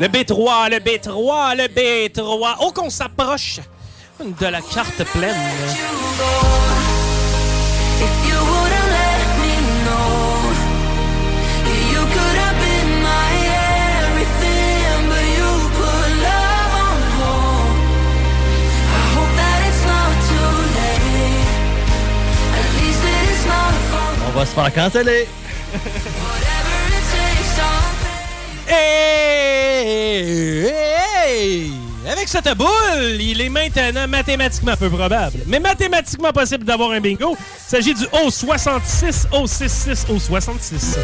Le B3, le B3, le B3. Oh, qu'on s'approche de la carte pleine. On va se faire canceller. Avec cette boule, il est maintenant mathématiquement peu probable, mais mathématiquement possible d'avoir un bingo. Il s'agit du O66, O66, O66.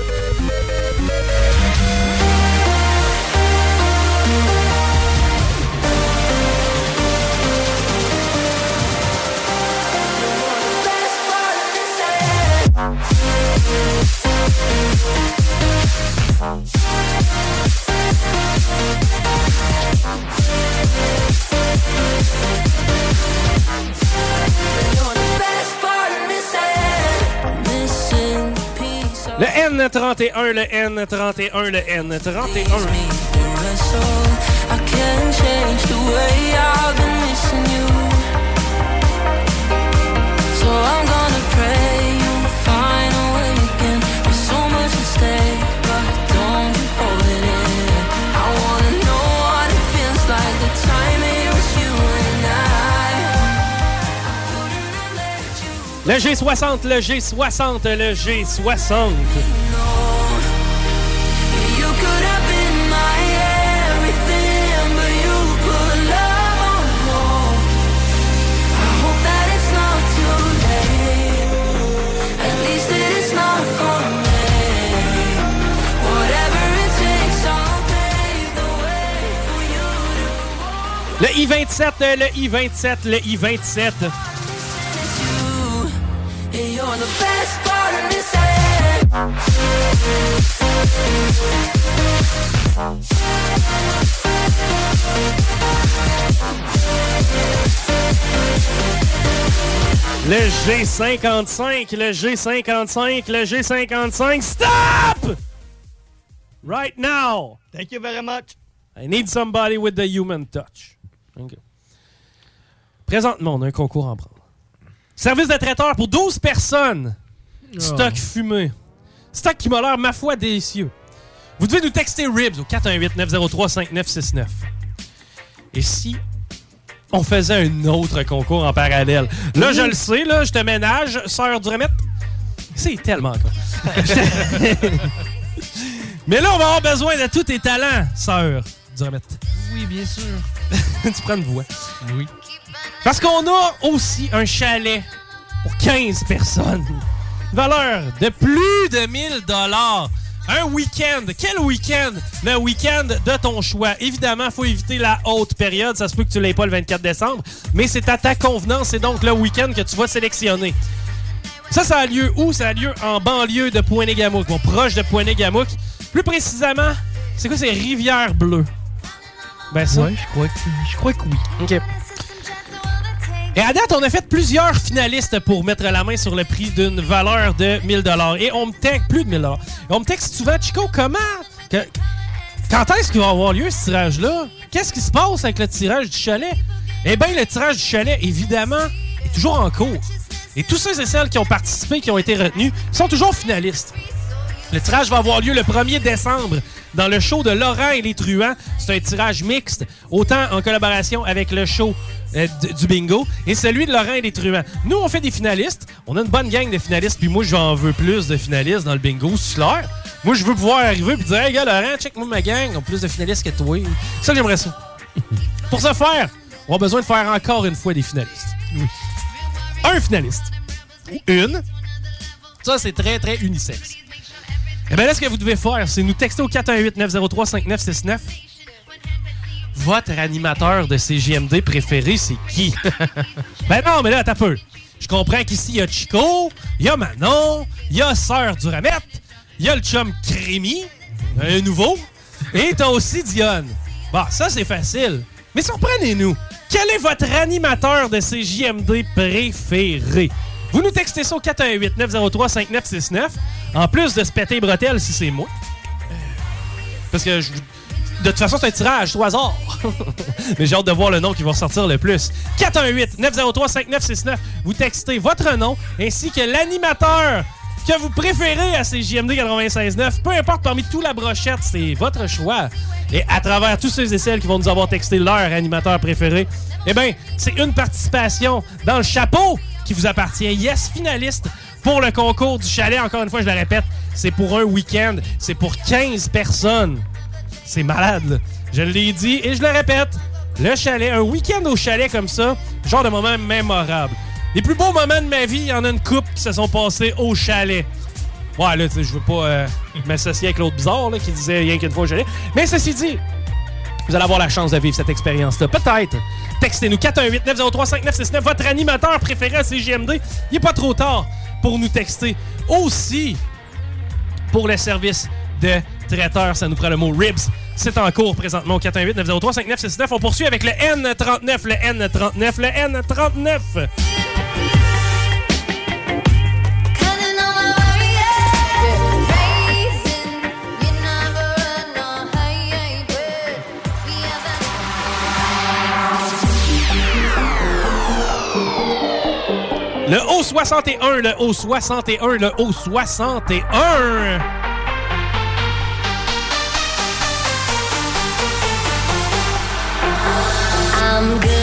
Le N31, le N31, le N31. So I'm gonna pray you find a way again. There's so much at stake, pave the way for you to Le I-27, le I-27, le I-27. And you're the best part of this head. Le G55, le G55, le G55. Stop! Right now. Thank you very much. I need somebody with the human touch. OK. Présentement, on a un concours en prendre. Service de traiteur pour 12 personnes. Stock fumé. Stock qui m'a l'air, ma foi, délicieux. Vous devez nous texter RIBS au 418-903-5969. Et si on faisait un autre concours en parallèle? Là, je le sais, là, je te ménage, sœur du remède. C'est tellement con. Mais là, on va avoir besoin de tous tes talents, sœur du remède. Oui, bien sûr. tu prends une voix. Oui. Parce qu'on a aussi un chalet pour 15 personnes. Valeur de plus de 1000 dollars. Un week-end. Quel week-end? Le week-end de ton choix. Évidemment, il faut éviter la haute période. Ça se peut que tu l'aies pas le 24 décembre, mais c'est à ta convenance. C'est donc le week-end que tu vas sélectionner. Ça, ça a lieu où? Ça a lieu en banlieue de Pointe-Gamouk, bon, proche de Pointe-Gamouk. Plus précisément, c'est quoi? C'est Rivière-Bleue. Ben ça. Ouais, je crois que, je crois que oui. OK. Et à date, on a fait plusieurs finalistes pour mettre la main sur le prix d'une valeur de 1000 Et on me texte plus de 1000 Et on me texte souvent, Chico, comment... quand est-ce qu'il va avoir lieu ce tirage-là? Qu'est-ce qui se passe avec le tirage du chalet? Eh bien, le tirage du chalet, évidemment, est toujours en cours. Et tous ceux et celles qui ont participé, qui ont été retenus, sont toujours finalistes. Le tirage va avoir lieu le 1er décembre dans le show de Laurent et les Truands. C'est un tirage mixte, autant en collaboration avec le show euh, du bingo et celui de Laurent et les Truands. Nous, on fait des finalistes. On a une bonne gang de finalistes, puis moi, j'en veux plus de finalistes dans le bingo, c'est clair. Moi, je veux pouvoir arriver et dire Hey, gars, Laurent, check-moi ma gang, on a plus de finalistes que toi. Ça, j'aimerais ça. Pour ce faire, on a besoin de faire encore une fois des finalistes. Un finaliste. Ou une. Ça, c'est très, très unisexe. Eh bien là, ce que vous devez faire, c'est nous texter au 418-903-5969. Votre animateur de CGMD préféré, c'est qui? ben non, mais là, t'as peu. Je comprends qu'ici, il y a Chico, il y a Manon, il y a Sœur du Ramette, il y a le chum Crémy, un nouveau, et t'as aussi Dionne. Bon, ça, c'est facile. Mais surprenez-nous. Quel est votre animateur de CJMD préféré? Vous nous textez ça au 418-903-5969. En plus de se péter les bretelles si c'est moi. Parce que je De toute façon, c'est un tirage, au hasard. Mais j'ai hâte de voir le nom qui va sortir le plus. 418-903-5969. Vous textez votre nom ainsi que l'animateur que vous préférez à ces JMD 96.9. Peu importe parmi tout la brochette, c'est votre choix. Et à travers tous ceux et celles qui vont nous avoir texté leur animateur préféré, eh bien, c'est une participation dans le chapeau qui vous appartient. Yes, finaliste pour le concours du chalet. Encore une fois, je le répète, c'est pour un week-end. C'est pour 15 personnes. C'est malade. Je l'ai dit et je le répète. Le chalet, un week-end au chalet comme ça, genre de moment mémorable. Les plus beaux moments de ma vie, il y en a une couple qui se sont passés au chalet. Ouais, là, je veux pas euh, m'associer avec l'autre bizarre qui disait rien qu'une fois au chalet. Mais ceci dit, vous allez avoir la chance de vivre cette expérience-là. Peut-être. Textez-nous 418-903-5969, votre animateur préféré à CGMD. Il n'est pas trop tard pour nous texter. Aussi, pour le service de traiteur, ça nous prend le mot RIBS. C'est en cours présentement au 418-903-5969. On poursuit avec le N39, le N39, le N39. Le O61, le O61, le O61. I'm good,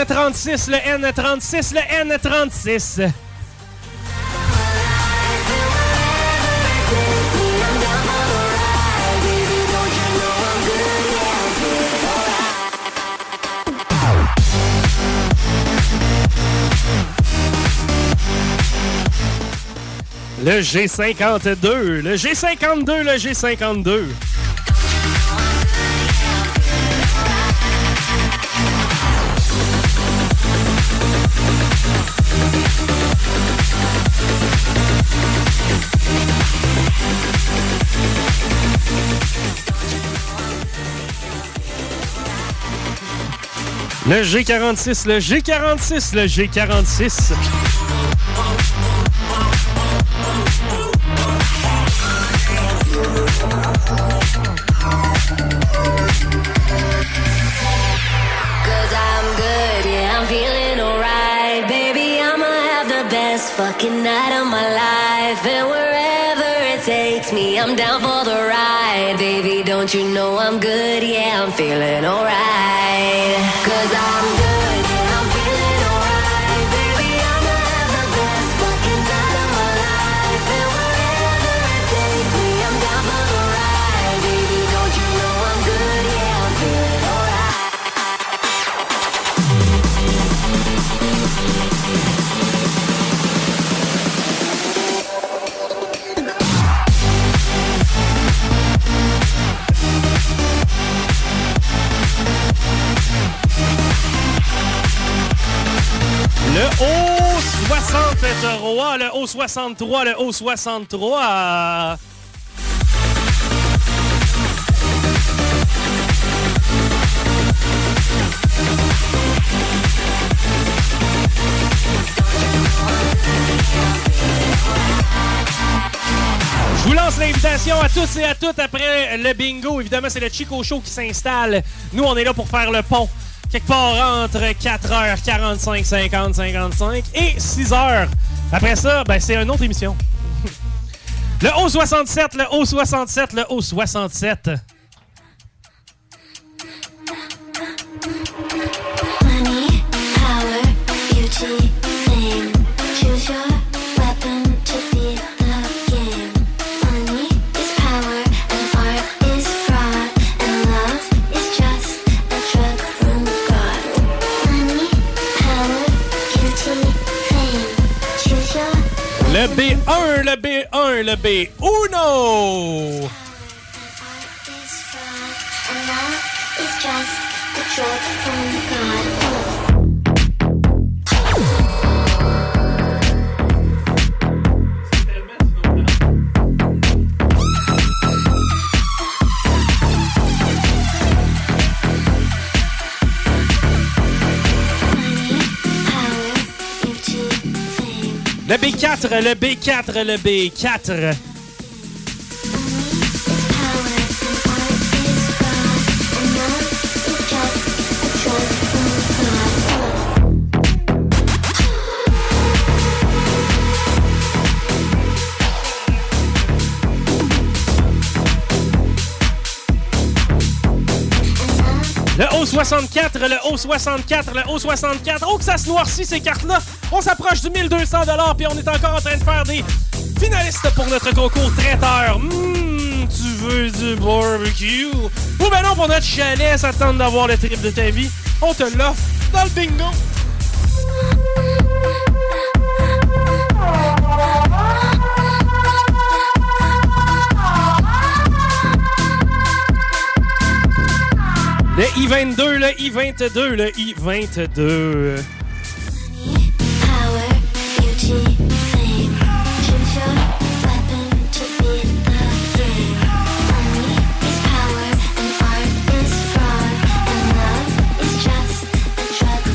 N36, le N36, le N36. I'm down for the ride. Baby, don't you know I'm good, yeah, I'm feeling alright. Le G52, le G52, le G52. Le G46, le G46, le G46. Cause I'm good, yeah, I'm feeling alright. Baby, I'ma have the best fucking night of my life. And it takes me, I'm down for the ride. Baby, don't you know I'm good, yeah, I'm feeling alright. Cause I'm good, O63, le O63, le O63. Je vous lance l'invitation à tous et à toutes après le bingo. Évidemment, c'est le Chico Show qui s'installe. Nous, on est là pour faire le pont. Quelque part entre 4h45, 50, 55 et 6h. Après ça, ben, c'est une autre émission. Le O67, le O67, le O67. Le B1, le B1, le B1. art is and love just from God. Le B4, le B4, le B4. Le O64, le O64, le O64. Oh, que ça se noircit ces cartes-là. On s'approche du 1200 puis on est encore en train de faire des finalistes pour notre concours traiteur. Hum, tu veux du barbecue? Ou ben non, pour notre chalet, ça te tente d'avoir le trip de ta vie. On te l'offre dans le bingo.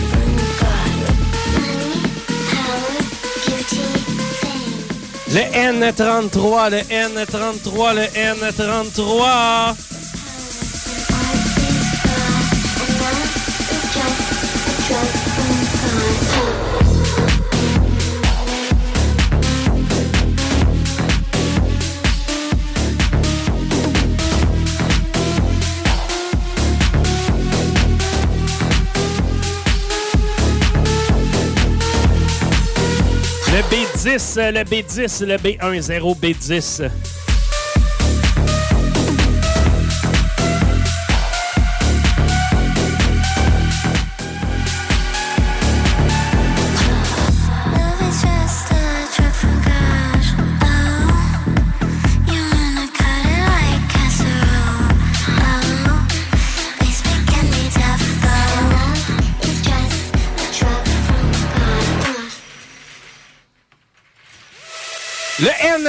From God. Money, power, beauty, fame. Le N33, le N33, le N33. B10, le B10, le B10, B10.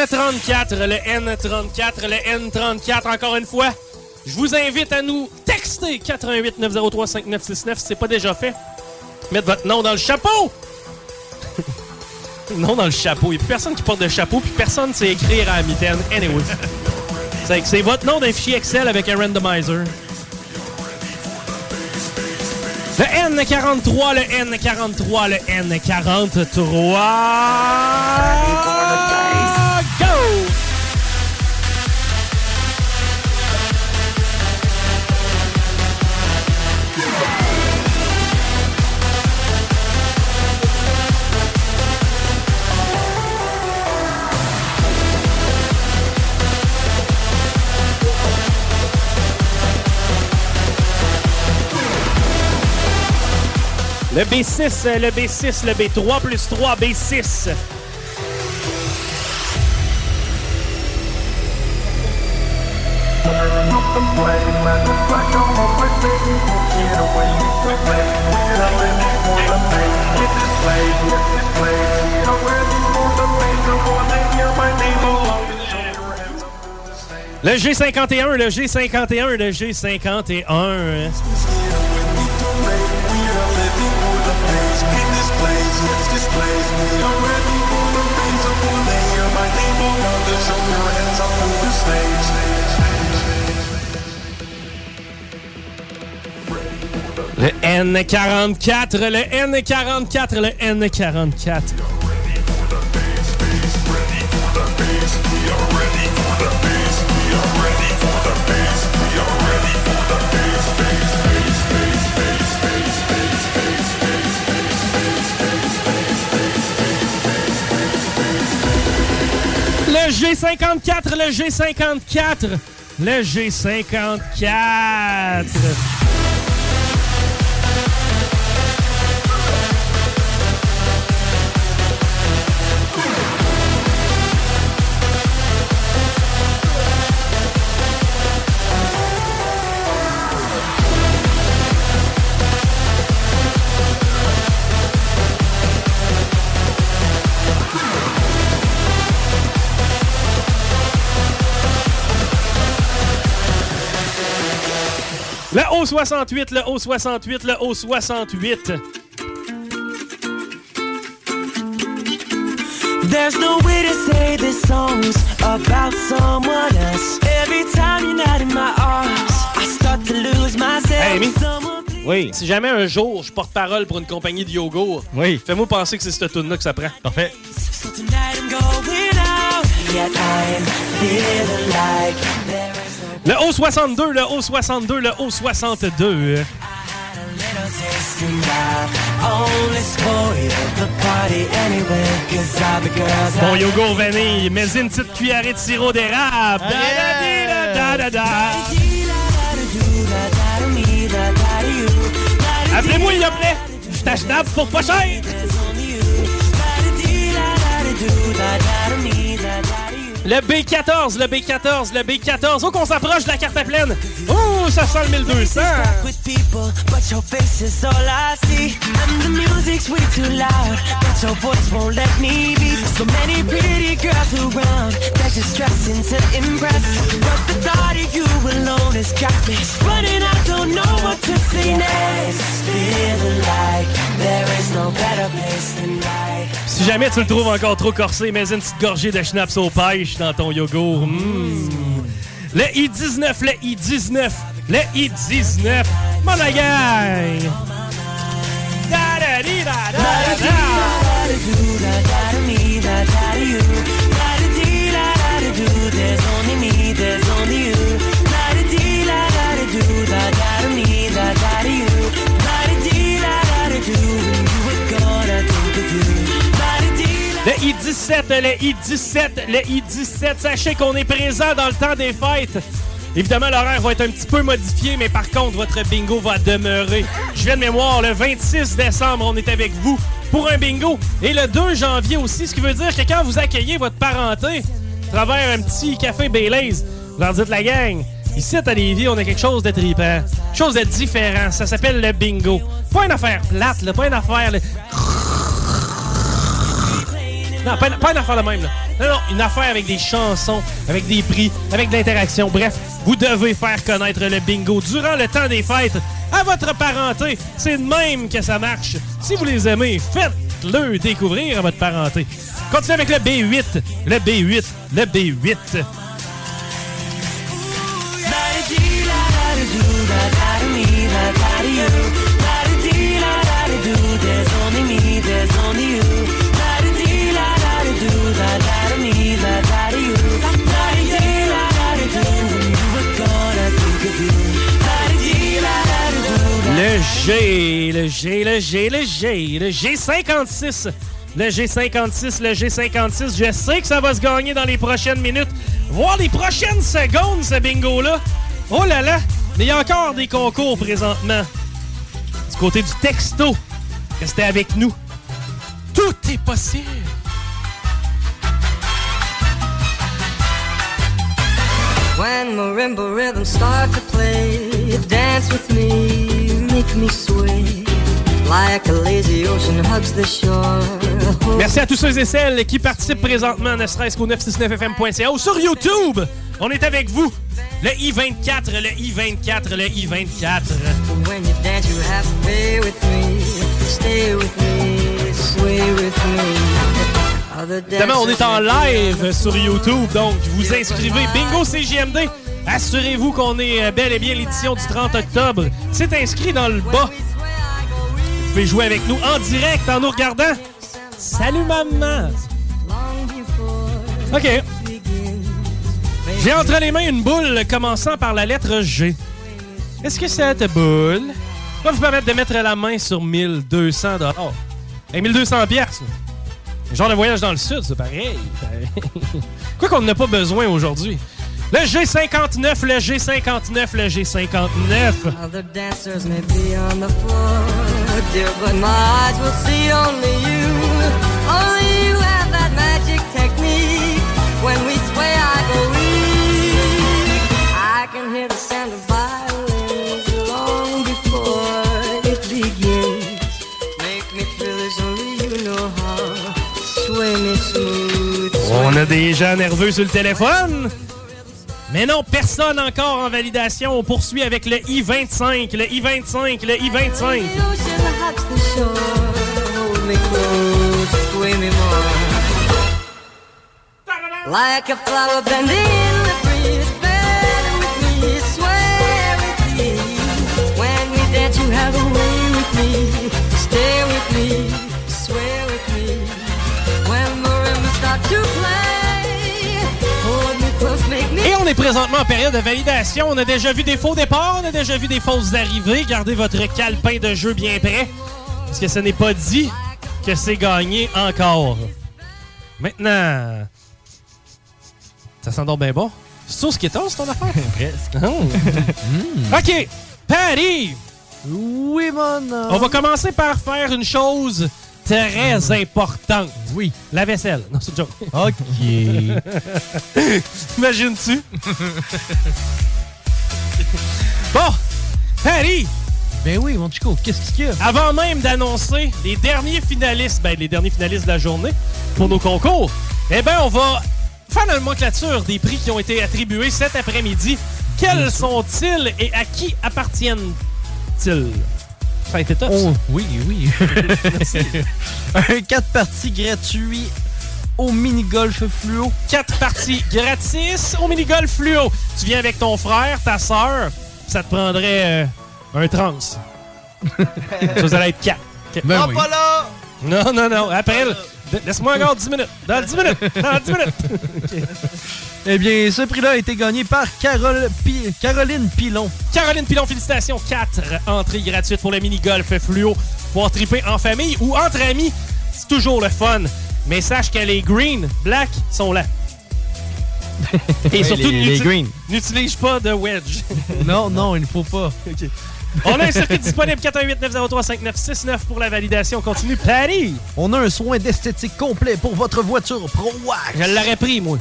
N34, le N34, le N34, encore une fois. Je vous invite à nous texter 88 903 5969 si c'est pas déjà fait. Mettre votre nom dans le chapeau! nom dans le chapeau. Il n'y a personne qui porte de chapeau, puis personne sait écrire à la mitaine. Anyway. C'est c'est votre nom d'un fichier Excel avec un randomizer. Le N43, le N43, le N43. Le B6, le B6, le B3 plus 3, B6. Le G51, le G51, le G51. Le N44, le N44, le N44. G54, le G54, le G54. Le O68, le O68, le O68. There's no way to say this song's about someone else. Every time you're not in my arms, I start to lose myself. Hey, Amy. Oui. Si jamais un jour je porte parole pour une compagnie de yogourt, Oui. fais-moi penser que c'est cette tune là que ça prend. Parfait. So tonight I'm going out. Yet I'm feeling like Le O62, le O62, le O62. had a little taste and I only spoiled the party anyway. Cause all the girls Bon I yogourt vanille, mais une petite cuillerée de sirop d'érable. Ah. Appelez-moi, il vous plaît. Je t'achète pour pas cher. Le B14, le B14, le B14. Oh, qu'on s'approche de la carte à pleine. Oh, ça sent le 1200. with people, but your face is all I see. And the music's way too loud, but your voice won't let me be. So many pretty girls around, they're just stressing to impress. But the thought of you alone has got me running. I don't know what to say next. Feeling like there is no better place than right. Si jamais tu le trouves encore trop corsé, mets une petite gorgée de schnapps aux dans ton yogourt. Le I-19, le I-19, le I-19. Mon la. 17, le I17, le I17. Sachez qu'on est présent dans le temps des fêtes. Évidemment, l'horaire va être un petit peu modifié, mais par contre, votre bingo va demeurer. Je viens de mémoire, le 26 décembre, on est avec vous pour un bingo. Et le 2 janvier aussi, ce qui veut dire que quand vous accueillez votre parenté, à travers un petit café Baileys, vous leur dites la gang. Ici, à Lévis, on a quelque chose de tripant, chose de différent. Ça s'appelle le bingo. Pas une affaire plate, pas une affaire non, pas, une- affaire de même. Là. Non, non, une affaire avec des chansons, avec des prix, avec de l'interaction. Bref, vous devez faire connaître le bingo durant le temps des fêtes à votre parenté. C'est de même que ça marche. Si vous les aimez, faites-le découvrir à votre parenté. Continuez avec le B8, le B8, le B8. G, le G, le G, le G, le G56. Le G56, le G56. Je sais que ça va se gagner dans les prochaines minutes, voire les prochaines secondes, ce bingo-là. Oh là là! Mais il y a encore des concours présentement. Du côté du texto, restez avec nous. Tout est possible. When marimba rhythms start to play, dance with me, make me sway. Like a lazy ocean hugs the shore. Merci à tous ceux et celles qui participent présentement, ne serait-ce qu'au 969fm.ca ou sur YouTube. On est avec vous. Le I-24, le I-24, le I-24. When you dance, you have to be with me. Stay with me, sway with me. Other Évidemment, on est en live sur. YouTube, donc vous inscrivez. Bingo CGMD. Assurez-vous qu'on est euh, bel et bien l'édition du 30 octobre. C'est inscrit dans le bas. Vous pouvez jouer avec nous en direct en nous regardant. Salut maman. OK. J'ai entre les mains une boule commençant par la lettre G. Est-ce que cette boule va vous permettre de mettre la main sur 1200 dollars? Et 1200 pièces. Genre de voyage dans le sud, c'est pareil. Quoi qu'on n'a pas besoin aujourd'hui. Le G59, le G59, le G59. Other dancers may be on the floor, dear, but my eyes will see only you. Only you have that magic technique. When we sway, I go weak. I can hear the sound of violins long before it begins. Make me feel as only you know how. Sway me smooth. On a des gens nerveux sur le téléphone. Mais non, personne encore en validation. On poursuit avec le I-25, le I-25, le I-25. The ocean hugs the shore. Hold me close, sway me more. Like a flower bending in the breeze. Better with me, sway with me. When we dance, you have a way with me. Stay with me, sway with me. When rhythm starts to play, on est présentement en période de validation. On a déjà vu des faux départs, on a déjà vu des fausses arrivées. Gardez votre calepin de jeu bien prêt. Parce que ce n'est pas dit que c'est gagné encore. Maintenant. Ça sent donc bien bon. C'est sauce qui est ton affaire? Presque. Oh. OK. Patty, Oui, mon on va commencer par faire une chose très importante. Oui. La vaisselle. Non, c'est joke. OK. Imagines-tu? bon, Patty, ben oui, mon Chico, qu'est-ce qu'il y a? avant même d'annoncer les derniers finalistes, ben les derniers finalistes de la journée pour nos concours, eh ben on va faire la nomenclature des prix qui ont été attribués cet après-midi. Quels sont-ils et à qui appartiennent-ils? Ça a été top. ça. Oh, oui, oui. Un 4 parties gratuit au mini-golf fluo. Quatre parties gratis au mini-golf fluo. Tu viens avec ton frère, ta soeur, ça te prendrait euh, un trans. ça, allez être quatre. Ok. Ben Ah, oui. pas là! Non, non, non. Après, laisse-moi encore 10 minutes. Dans 10 minutes. Dans 10 minutes. Eh bien, ce prix-là a été gagné par Carole Pi- Caroline Pilon. Caroline Pilon, félicitations. 4 entrées gratuites pour le mini-golf fluo. Pour triper en famille ou entre amis. C'est toujours le fun. Mais sache que les green, black sont là. Et surtout, n'utilise pas de wedge. Non, non, il ne faut pas. On a un circuit disponible 418-903-5969 pour la validation. Continue, Patty. On a un soin d'esthétique complet pour votre voiture Pro Wax. Je l'aurais pris, moi.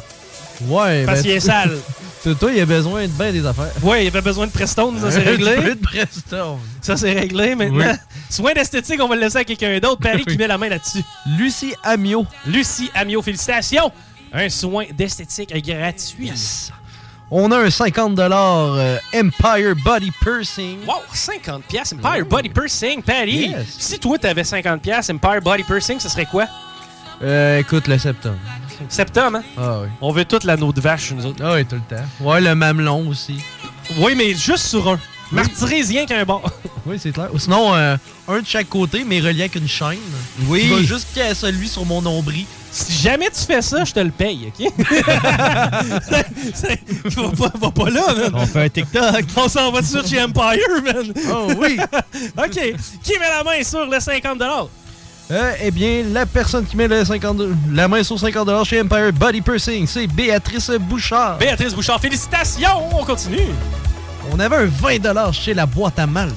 Ouais, Parce ben, qu'il est sale. toi, il a besoin de bien des affaires. Ouais, il avait besoin de Prestone, ça c'est Un peu réglé. de Prestone. Ça c'est réglé maintenant. Soin d'esthétique, on va le laisser à quelqu'un d'autre. Paris qui Oui. met la main là-dessus. Lucie Amio. Lucie Amio, félicitations. Un soin d'esthétique gratuit. On a un 50 euh, Empire Body Piercing. Wow, 50 pièces Empire Body Piercing. Yes. Si toi t'avais 50 pièces Empire Body Piercing, ce serait quoi? Euh, écoute, le septembre. Septembre, hein? Ah oui. On veut toute l'anneau de vache, nous autres. Ah oui, tout le temps. Ouais, le mamelon aussi. Oui, mais juste sur un. Martyrise rien qu'un bord. Oui, c'est clair. Ou sinon, euh, un de chaque côté, mais relié avec une chaîne. Oui. Je vais juste qu'il y ait celui sur mon nombril. Si jamais tu fais ça, je te le paye, OK? Va, pas, va pas là, man. On fait un TikTok. On s'en va suite chez Empire, man. Oh oui. OK. Qui met la main sur le 50 Euh, eh bien, la personne qui met le 50 la main sur 50 chez Empire Body Piercing, c'est Béatrice Bouchard. Béatrice Bouchard, félicitations! On continue. On avait un 20 chez la boîte à mal.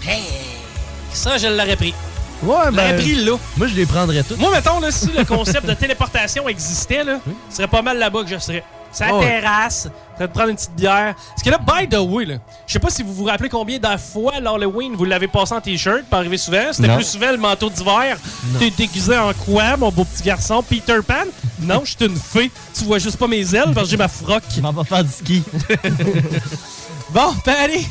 Ça, je l'aurais pris. Ouais, ben, pris là. moi, je les prendrais toutes. Moi, mettons, là, si le concept de téléportation existait, là, ce serait pas mal là-bas que je serais. Sa Oh. terrasse, en train de prendre une petite bière. Parce que là, by the way, là, je sais pas si vous vous rappelez combien de fois l'Halloween vous l'avez passé en t-shirt, pas arrivé souvent. C'était plus souvent le manteau d'hiver. T'es déguisé en quoi, mon beau petit garçon? Peter Pan? Non, je suis une fée. Tu vois juste pas mes ailes parce que j'ai ma froc. M'en vais faire du ski. Bon, ben allez!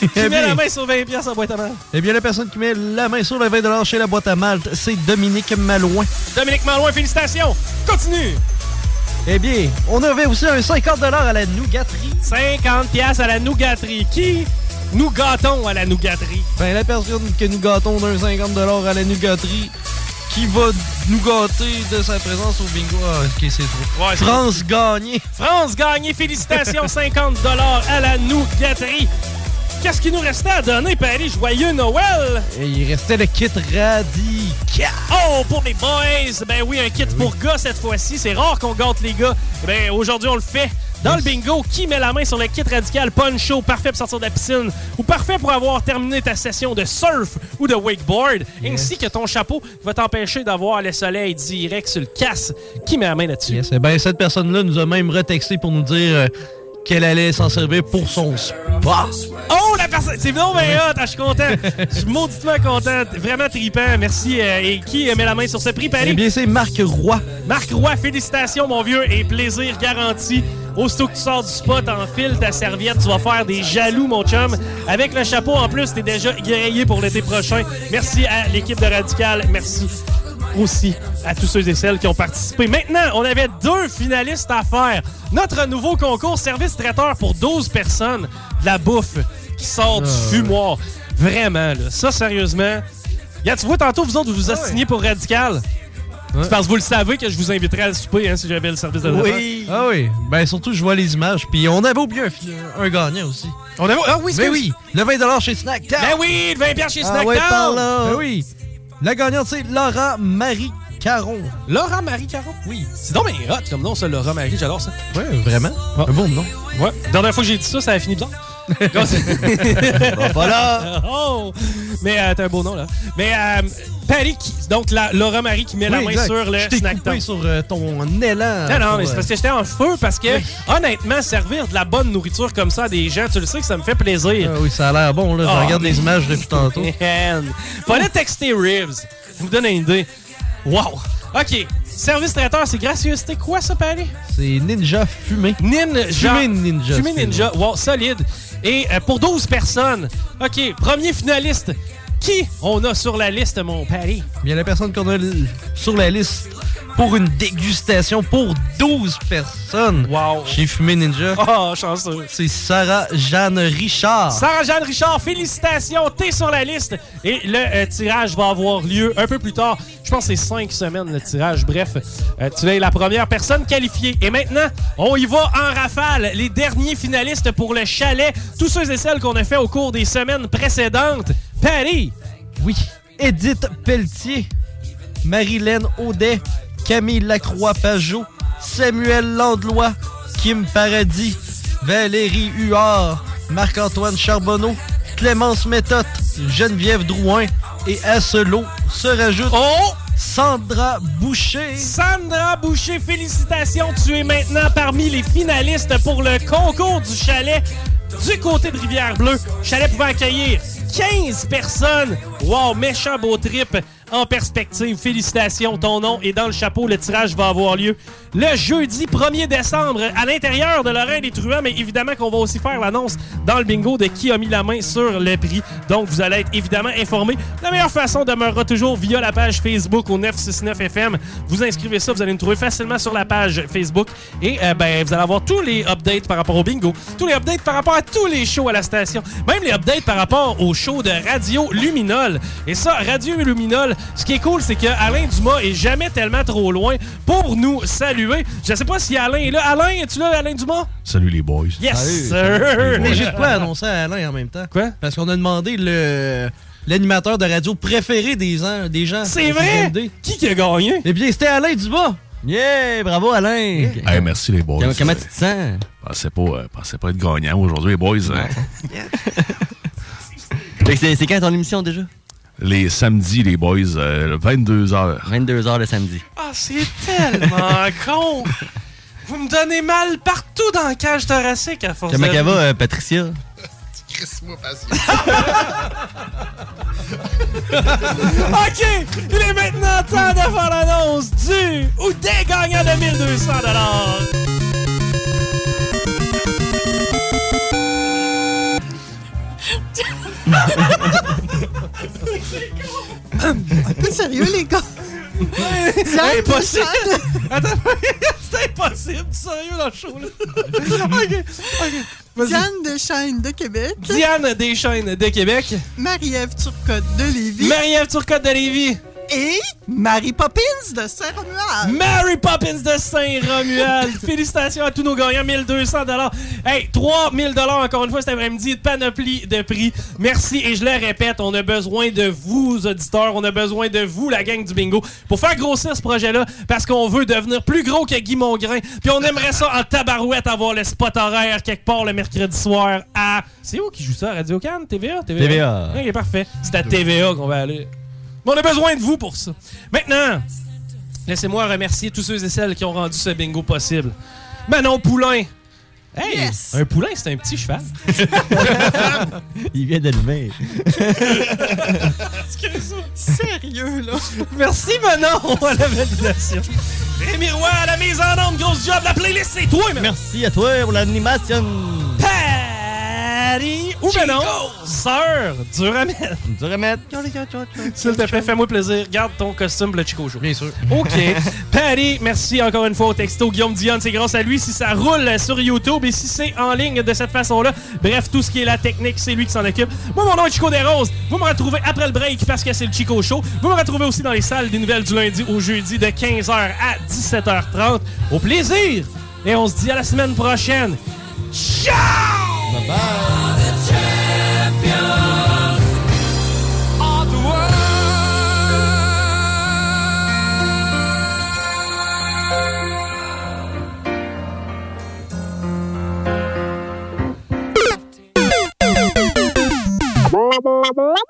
Qui met bien. la main sur 20 pièces en boîte à main? Eh bien, la personne qui met la main sur le 20 chez la boîte à malte, c'est Dominique Malouin. Dominique Malouin, félicitations! Continue! Eh bien, on avait aussi un 50 à la nougaterie. 50 pièces à la nougaterie. Qui nous gâtons à la nougaterie? Ben, la personne que nous gâtons d'un 50 à la nougaterie, qui va nous gâter de sa présence au bingo. Ah, ok, c'est trop. Ouais, France gagné. France gagné, félicitations, 50 à la nougaterie. Qu'est-ce qu'il nous restait à donner, Paris? Joyeux Noël! Et il restait le kit radical. Oh, pour les boys! Ben oui, un kit pour gars cette fois-ci. C'est rare qu'on gâte les gars. Ben aujourd'hui, on le fait. Dans le bingo, qui met la main sur le kit radical poncho, parfait pour sortir de la piscine, ou parfait pour avoir terminé ta session de surf ou de wakeboard, ainsi que ton chapeau qui va t'empêcher d'avoir le soleil direct sur le casse. Qui met la main là-dessus? Yes, eh ben, cette personne-là nous a même retexté pour nous dire euh, qu'elle allait s'en servir pour son spa. Oh, la personne! C'est non, mais hot! Ah, je suis content. Je suis mauditement content. Vraiment trippant. Merci. euh, et qui euh, met la main sur ce prix, Paris? Eh bien, c'est Marc Roy. Marc Roy, félicitations, mon vieux, et plaisir garanti. Aussitôt que tu sors du spot, enfile ta serviette, tu vas faire des jaloux, mon chum. Avec le chapeau, en plus, t'es déjà grillé pour l'été prochain. Merci à l'équipe de Radical. Merci. Aussi à tous ceux et celles qui ont participé. Maintenant, on avait deux finalistes à faire. Notre nouveau concours service traiteur pour 12 personnes de la bouffe qui sort du fumoir. Vraiment, là. Ça, sérieusement. Regarde, tu vois, tantôt, vous autres, vous vous assigniez pour Radical. C'est parce que vous le savez que je vous inviterais à souper hein, si j'avais le service de. Oui. Ah oui. Ben surtout, je vois les images. Puis on avait oublié un, un gagnant aussi. On avait... Ah oui, Mais excuse. oui, le 20 chez Snack Town. Ben oui, le 20 piastres chez Ah Snackdown. ouais, par là. Ben oui. La gagnante, c'est Laura Marie Caron. Laura Marie Caron? Oui. C'est donc bien hot comme nom, ça, Laura Marie. J'adore ça. Ouais, vraiment. Ah. Un bon nom. Ouais. La dernière fois que j'ai dit ça, ça a fini bizarre. Voilà. Oh! Mais euh, t'as un beau nom, là. Mais euh, Patty, qui- donc la, Laura Marie qui met la main exact. sur le Je Snackdown. coupé sur euh, ton élan. Non, non, mais c'est euh, parce que j'étais en feu, parce que, honnêtement, servir de la bonne nourriture comme ça à des gens, tu le sais que ça me fait plaisir. ah oui, ça a l'air bon, là. Je Ah, regarde mais- les images depuis tantôt. Fallait texter Ribs. Je vous donne une idée. Wow. OK. Service traiteur, c'est gracieux. C'était quoi ça, Patty? C'est Ninja Fumé. Ninja. Fumé Ninja. Fumé. Ninja. Wow, solide. Et euh, pour 12 personnes. OK, premier finaliste. Qui on a sur la liste, mon Patty? Bien, la personne qu'on a sur la liste pour une dégustation pour 12 personnes Wow. chez Fumé Ninja, Oh, chanceux. c'est Sarah Jeanne Richard. Sarah-Jeanne Richard, félicitations, t'es sur la liste. Et le euh, tirage va avoir lieu un peu plus tard. Je pense que c'est cinq semaines le tirage. Bref, euh, tu es la première personne qualifiée. Et maintenant, on y va en rafale. Les derniers finalistes pour le chalet, tous ceux et celles qu'on a fait au cours des semaines précédentes. Patty, Oui. Edith Pelletier, Marilyn Audet, Camille Lacroix-Pajot, Samuel Landlois, Kim Paradis, Valérie Huard, Marc-Antoine Charbonneau, Clémence Méthode, Geneviève Drouin. Et à ce lot se rajoute oh, Sandra Boucher. Sandra Boucher, félicitations. Tu es maintenant parmi les finalistes pour le concours du chalet du côté de Rivière-Bleue. Chalet pouvant accueillir 15 personnes. Wow, méchant beau trip en perspective. Félicitations, ton nom est dans le chapeau. Le tirage va avoir lieu le jeudi 1er décembre à l'intérieur de Lorraine et Truand, mais évidemment qu'on va aussi faire l'annonce dans le bingo de qui a mis la main sur le prix. Donc, vous allez être évidemment informés. La meilleure façon demeurera toujours via la page Facebook au 969 FM. Vous inscrivez ça, vous allez nous trouver facilement sur la page Facebook et euh, ben, vous allez avoir tous les updates par rapport au bingo, tous les updates par rapport à tous les shows à la station, même les updates par rapport au show de Radio Luminol. Et ça, Radio Luminol, ce qui est cool, c'est que Alain Dumas est jamais tellement trop loin pour nous saluer. Je sais pas si Alain est là. Alain, es-tu là, Alain Dumas? Salut les boys. Yes, Salut. sir! Mais j'ai de quoi annoncer à Alain en même temps. Quoi? Parce qu'on a demandé le l'animateur de radio préféré des, gens- des gens. C'est vrai? Qui qui a gagné? Eh bien, c'était Alain Dumas. Yeah, bravo Alain. Hey, merci les boys. Comment, tu te sens? Pensais pas, euh, pensais pas être gagnant aujourd'hui, les boys. hein. C'est quand ton émission déjà? Les samedis, les boys, euh, 22h. 22h le samedi. Ah, c'est tellement con! Vous me donnez mal partout dans la cage thoracique à force Comment de- qu'elle va, euh, Patricia? OK! Il est maintenant temps de faire l'annonce du ou des gagnants de 1200 Un peu sérieux, les gars? Diane Impossible! Attends, c'est impossible, sérieux dans le show, là. OK, OK. Diane Deschênes de Québec. Diane Deschaines de Québec. Marie-Ève Turcotte de Lévis. Marie-Ève Turcotte de Lévis. Et Mary Poppins de Saint-Romuald. Mary Poppins de Saint-Romuald. Félicitations à tous nos gagnants, 1200 Hey, 3000 encore une fois cet après-midi, panoplie de prix. Merci et je le répète, on a besoin de vous, auditeurs, on a besoin de vous, la gang du bingo, pour faire grossir ce projet-là parce qu'on veut devenir plus gros que Guy Mongrain. Puis on aimerait ça en tabarouette avoir le spot horaire quelque part le mercredi soir à... C'est où qui joue ça? Radio Cannes? TVA? TVA. Ok, parfait. C'est à TVA qu'on va aller. Mais on a besoin de vous pour ça. Maintenant, laissez-moi remercier tous ceux et celles qui ont rendu ce bingo possible. Manon Poulain. Hey, Yes. un poulain, c'est un petit cheval. Il vient d'allumer. Sérieux, là? Merci Manon à la validation. Rémi Roy à la mise en onde, grosse job. La playlist, c'est toi, man. Merci à toi pour l'animation. Pat Patty, ou ben non, sœur, mettre. Dur à mettre. S'il te plaît, fais-moi plaisir. Garde ton costume, le Chico Show. Bien sûr. OK. Patty, merci encore une fois au texto. Guillaume Dion, c'est grâce à lui si ça roule sur YouTube et si c'est en ligne de cette façon-là. Bref, tout ce qui est la technique, c'est lui qui s'en occupe. Moi, mon nom est Chico Desroses. Vous me retrouvez après le break parce que c'est le Chico Show. Vous me retrouvez aussi dans les salles des nouvelles du lundi au jeudi de 15h à 17h30. Au plaisir! Et on se dit à la semaine prochaine. Ciao! Bye bye. blah, blah, blah.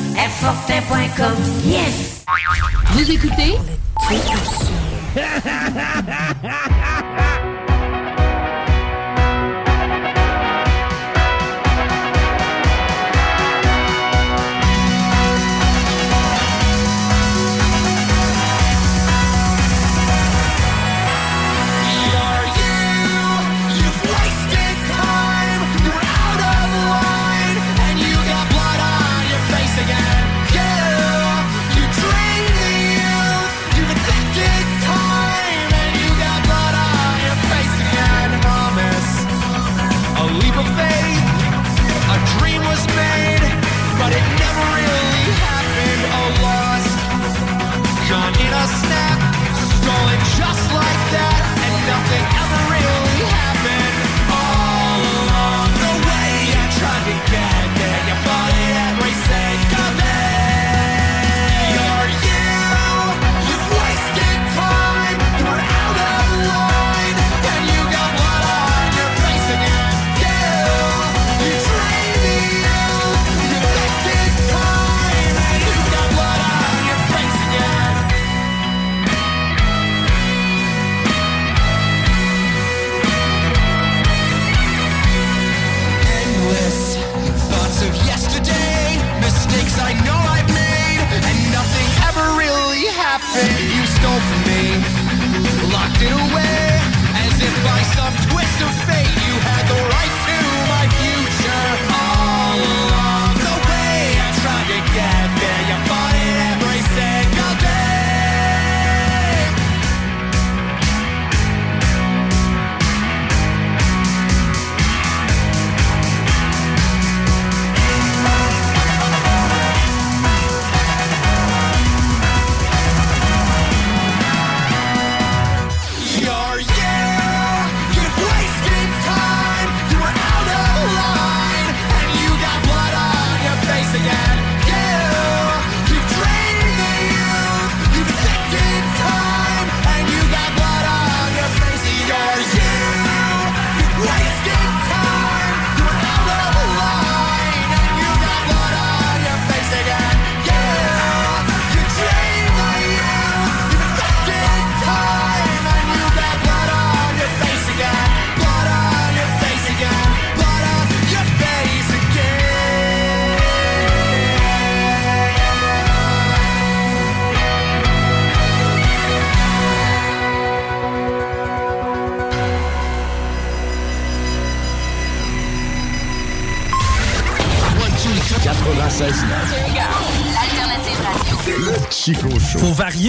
airfortin.com, yes. Vous écoutez? a snack.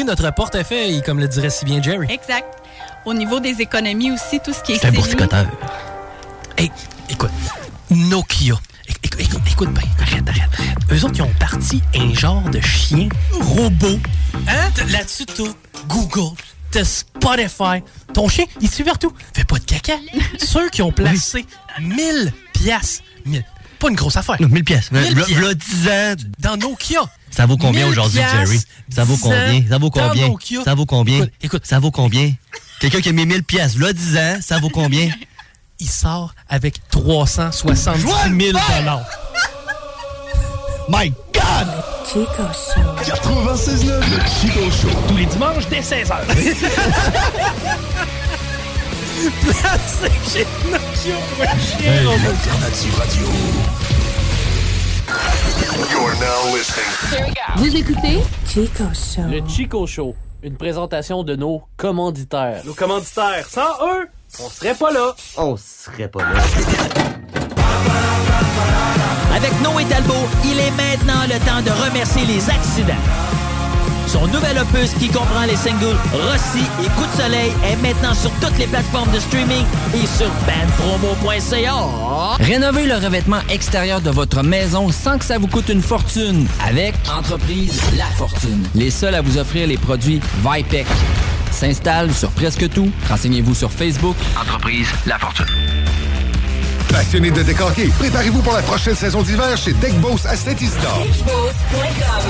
Notre portefeuille, comme le dirait si bien Jerry. Exact. Au niveau des économies aussi, tout ce qui est C'est un boursicoteur. Hey, écoute, Nokia. Écoute, écoute, écoute bien, arrête, arrête. Eux autres, ils ont parti un genre de chien robot. Hein? Là-dessus, t'as Google, t'as Spotify. Ton chien, il suit partout. Fais pas de caca. Ceux qui ont placé 1000 piastres. 1000. Pas une grosse affaire. 1000 pièces. 1000 V'là piastres. v'là 10 ans. Dans Nokia. Ça vaut combien 1000 aujourd'hui, Jerry? Ça vaut 10 combien? Ça vaut combien? Nokia. Ça vaut combien? Écoute, écoute. Ça vaut combien? Quelqu'un qui a mis 1000 pièces, là, 10 ans, ça vaut combien? Il sort avec 370 000 dollars. My God! Chico Show. 96.9, le Chico Show. Tous les dimanches dès 16h. Placé chez Pinocchio Hey, Radio. You're now listening. Vous écoutez Chico Show. Le Chico Show, une présentation de nos commanditaires. Nos commanditaires, sans eux, on serait pas là. On serait pas là. Avec Noé Talbot, il est maintenant le temps de remercier les accidents. Son nouvel opus qui comprend les singles Rossi et Coup de soleil est maintenant sur toutes les plateformes de streaming et sur bandpromo.ca. Rénovez le revêtement extérieur de votre maison sans que ça vous coûte une fortune avec Entreprise La Fortune. Les seuls à vous offrir les produits Vipec. S'installe sur presque tout. Renseignez-vous sur Facebook. Entreprise La Fortune. Passionné de décorquer, préparez-vous pour la prochaine saison d'hiver chez Deck Boss à Saint-Isidore.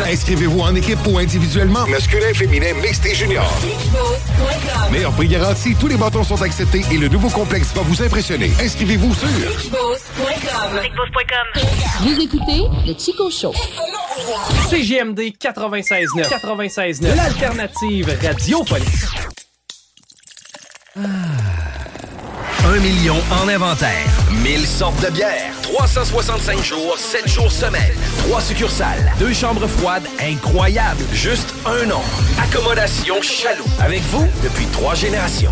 Inscrivez-vous en équipe ou individuellement, masculin, féminin, mixte et junior. Meilleur prix garanti, tous les bâtons sont acceptés et le nouveau complexe va vous impressionner. Inscrivez-vous sur Vous écoutez le Chico Show. CGMD 96.9. 96.9. L'alternative radiophonique. Un million en inventaire. 1000 sortes de bières. 365 jours, 7 jours semaine. 3 succursales. Deux chambres froides incroyables. Juste un nom. Accommodation Chaloux. Avec vous depuis trois générations.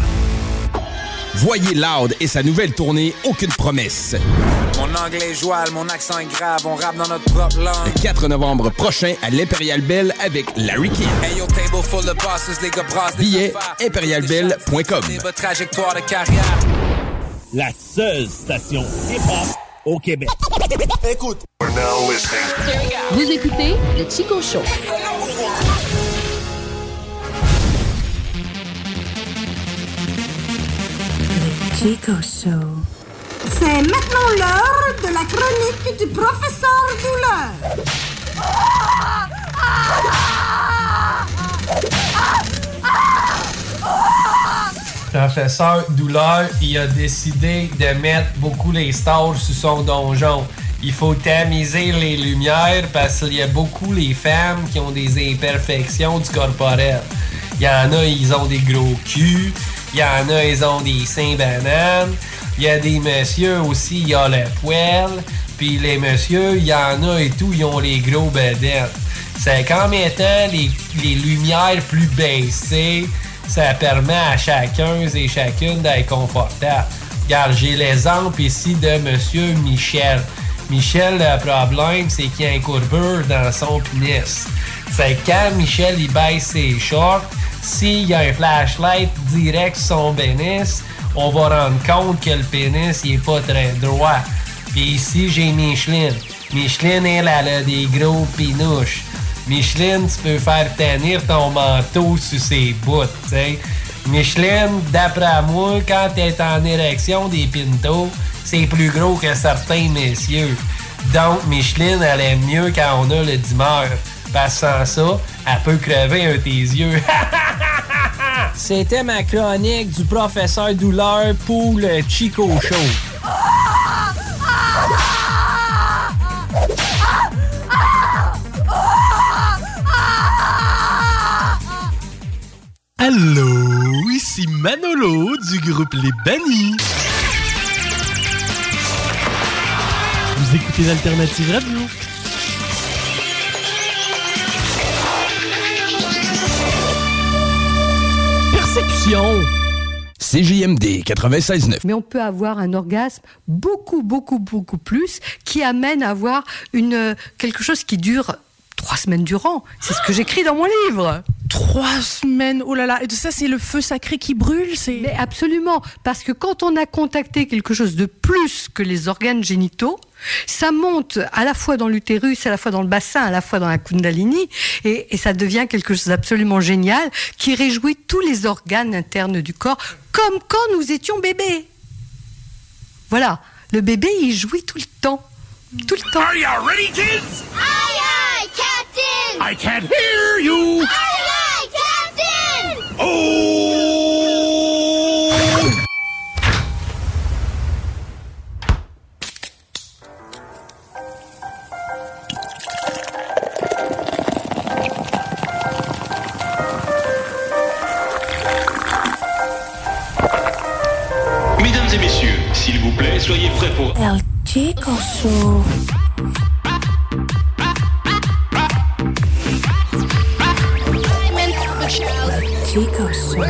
Voyez Loud et sa nouvelle tournée Aucune promesse. Mon anglais est joual, mon accent est grave, on rappe dans notre propre langue. Le 4 novembre prochain à l'Imperial Bell avec Larry King. Hey yo, table full of bosses, les gars brassent. Des bas trajectoire de carrière. La seule station hip-hop au Québec. Écoute. You're now listening. Vous écoutez le Chico Show. Le Chico Show. C'est maintenant l'heure de la chronique du professeur Douleur. Professeur Douleur, il a décidé de mettre beaucoup les stages sur son donjon. Il faut tamiser les lumières parce qu'il y a beaucoup les femmes qui ont des imperfections du corporel. Il y en a, ils ont des gros culs. Il y en a, ils ont des seins bananes. Il y a des messieurs aussi, il y a le poil. Puis les messieurs, il y en a et tout, ils ont les gros bedettes. C'est qu'en mettant les, les lumières plus baissées, ça permet à chacun et chacune d'être confortable. Regarde, j'ai l'exemple ici de Monsieur Michel. Michel, le problème, c'est qu'il a un courbure dans son pénis. C'est quand Michel il baisse ses shorts, s'il y a un flashlight direct sur son pénis, on va rendre compte que le pénis il pas très droit. Puis ici, j'ai Micheline. Micheline, elle, elle a des gros pinouches. Micheline, tu peux faire tenir ton manteau sur ses bouts, tu sais. Micheline, d'après moi, quand t'es en érection des pintos, c'est plus gros que certains messieurs. Donc, Micheline, elle aime mieux quand on a le dimeur. Parce que sans ça, elle peut crever un de tes yeux. C'était ma chronique du professeur Douleur pour le Chico Show. Allô, ici Manolo du groupe Les Bannis. Vous écoutez l'Alternative Radio. Persécution. CJMD 96.9. Mais on peut avoir un orgasme beaucoup, beaucoup, beaucoup plus qui amène à avoir une, euh, quelque chose qui dure trois semaines durant. C'est ce que j'écris dans mon livre. Trois semaines, oh là là, et ça c'est le feu sacré qui brûle, c'est... Mais absolument, parce que quand on a contacté quelque chose de plus que les organes génitaux, ça monte à la fois dans l'utérus, à la fois dans le bassin, à la fois dans la kundalini, et, et ça devient quelque chose d'absolument génial qui réjouit tous les organes internes du corps, comme quand nous étions bébés. Voilà, le bébé il jouit tout le temps, tout le temps. Are you ready, kids? Aye, aye, Captain! I can't hear you! Aye, Mesdames et messieurs, s'il vous plaît, soyez prêts pour... El El Chico Show.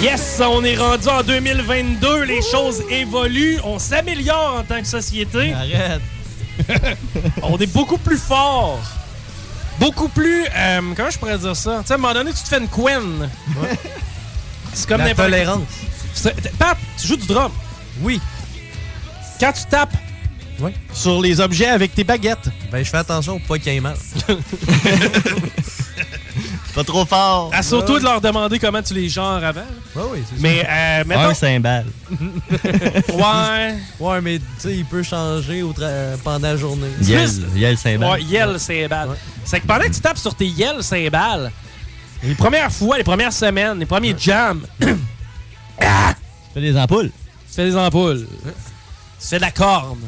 Yes, on est rendu en 2022, les choses évoluent, on s'améliore en tant que société. Arrête. on est beaucoup plus fort. Beaucoup plus. euh, comment je pourrais dire ça? Tu sais, à un moment donné, tu te fais une couenne. C'est comme La tolérance. Pat, tu joues du drum. Oui. Quand tu tapes sur les objets avec tes baguettes. Ben, je fais attention pour pas qu'il y ait mal. pas trop fort. Assure-toi de leur demander comment tu les genres avant. Ouais, oui, c'est Mais, ça. euh, mettons- Un cymbale. Ouais. Ouais, mais tu sais, il peut changer au tra- pendant la journée. Yel, Yel cymbale. Ouais, yel cymbale. C'est que pendant que tu tapes sur tes yel cymbales, les premières fois, les premières semaines, les premiers jams, tu fais des ampoules. Tu fais des ampoules. Tu fais de la corne.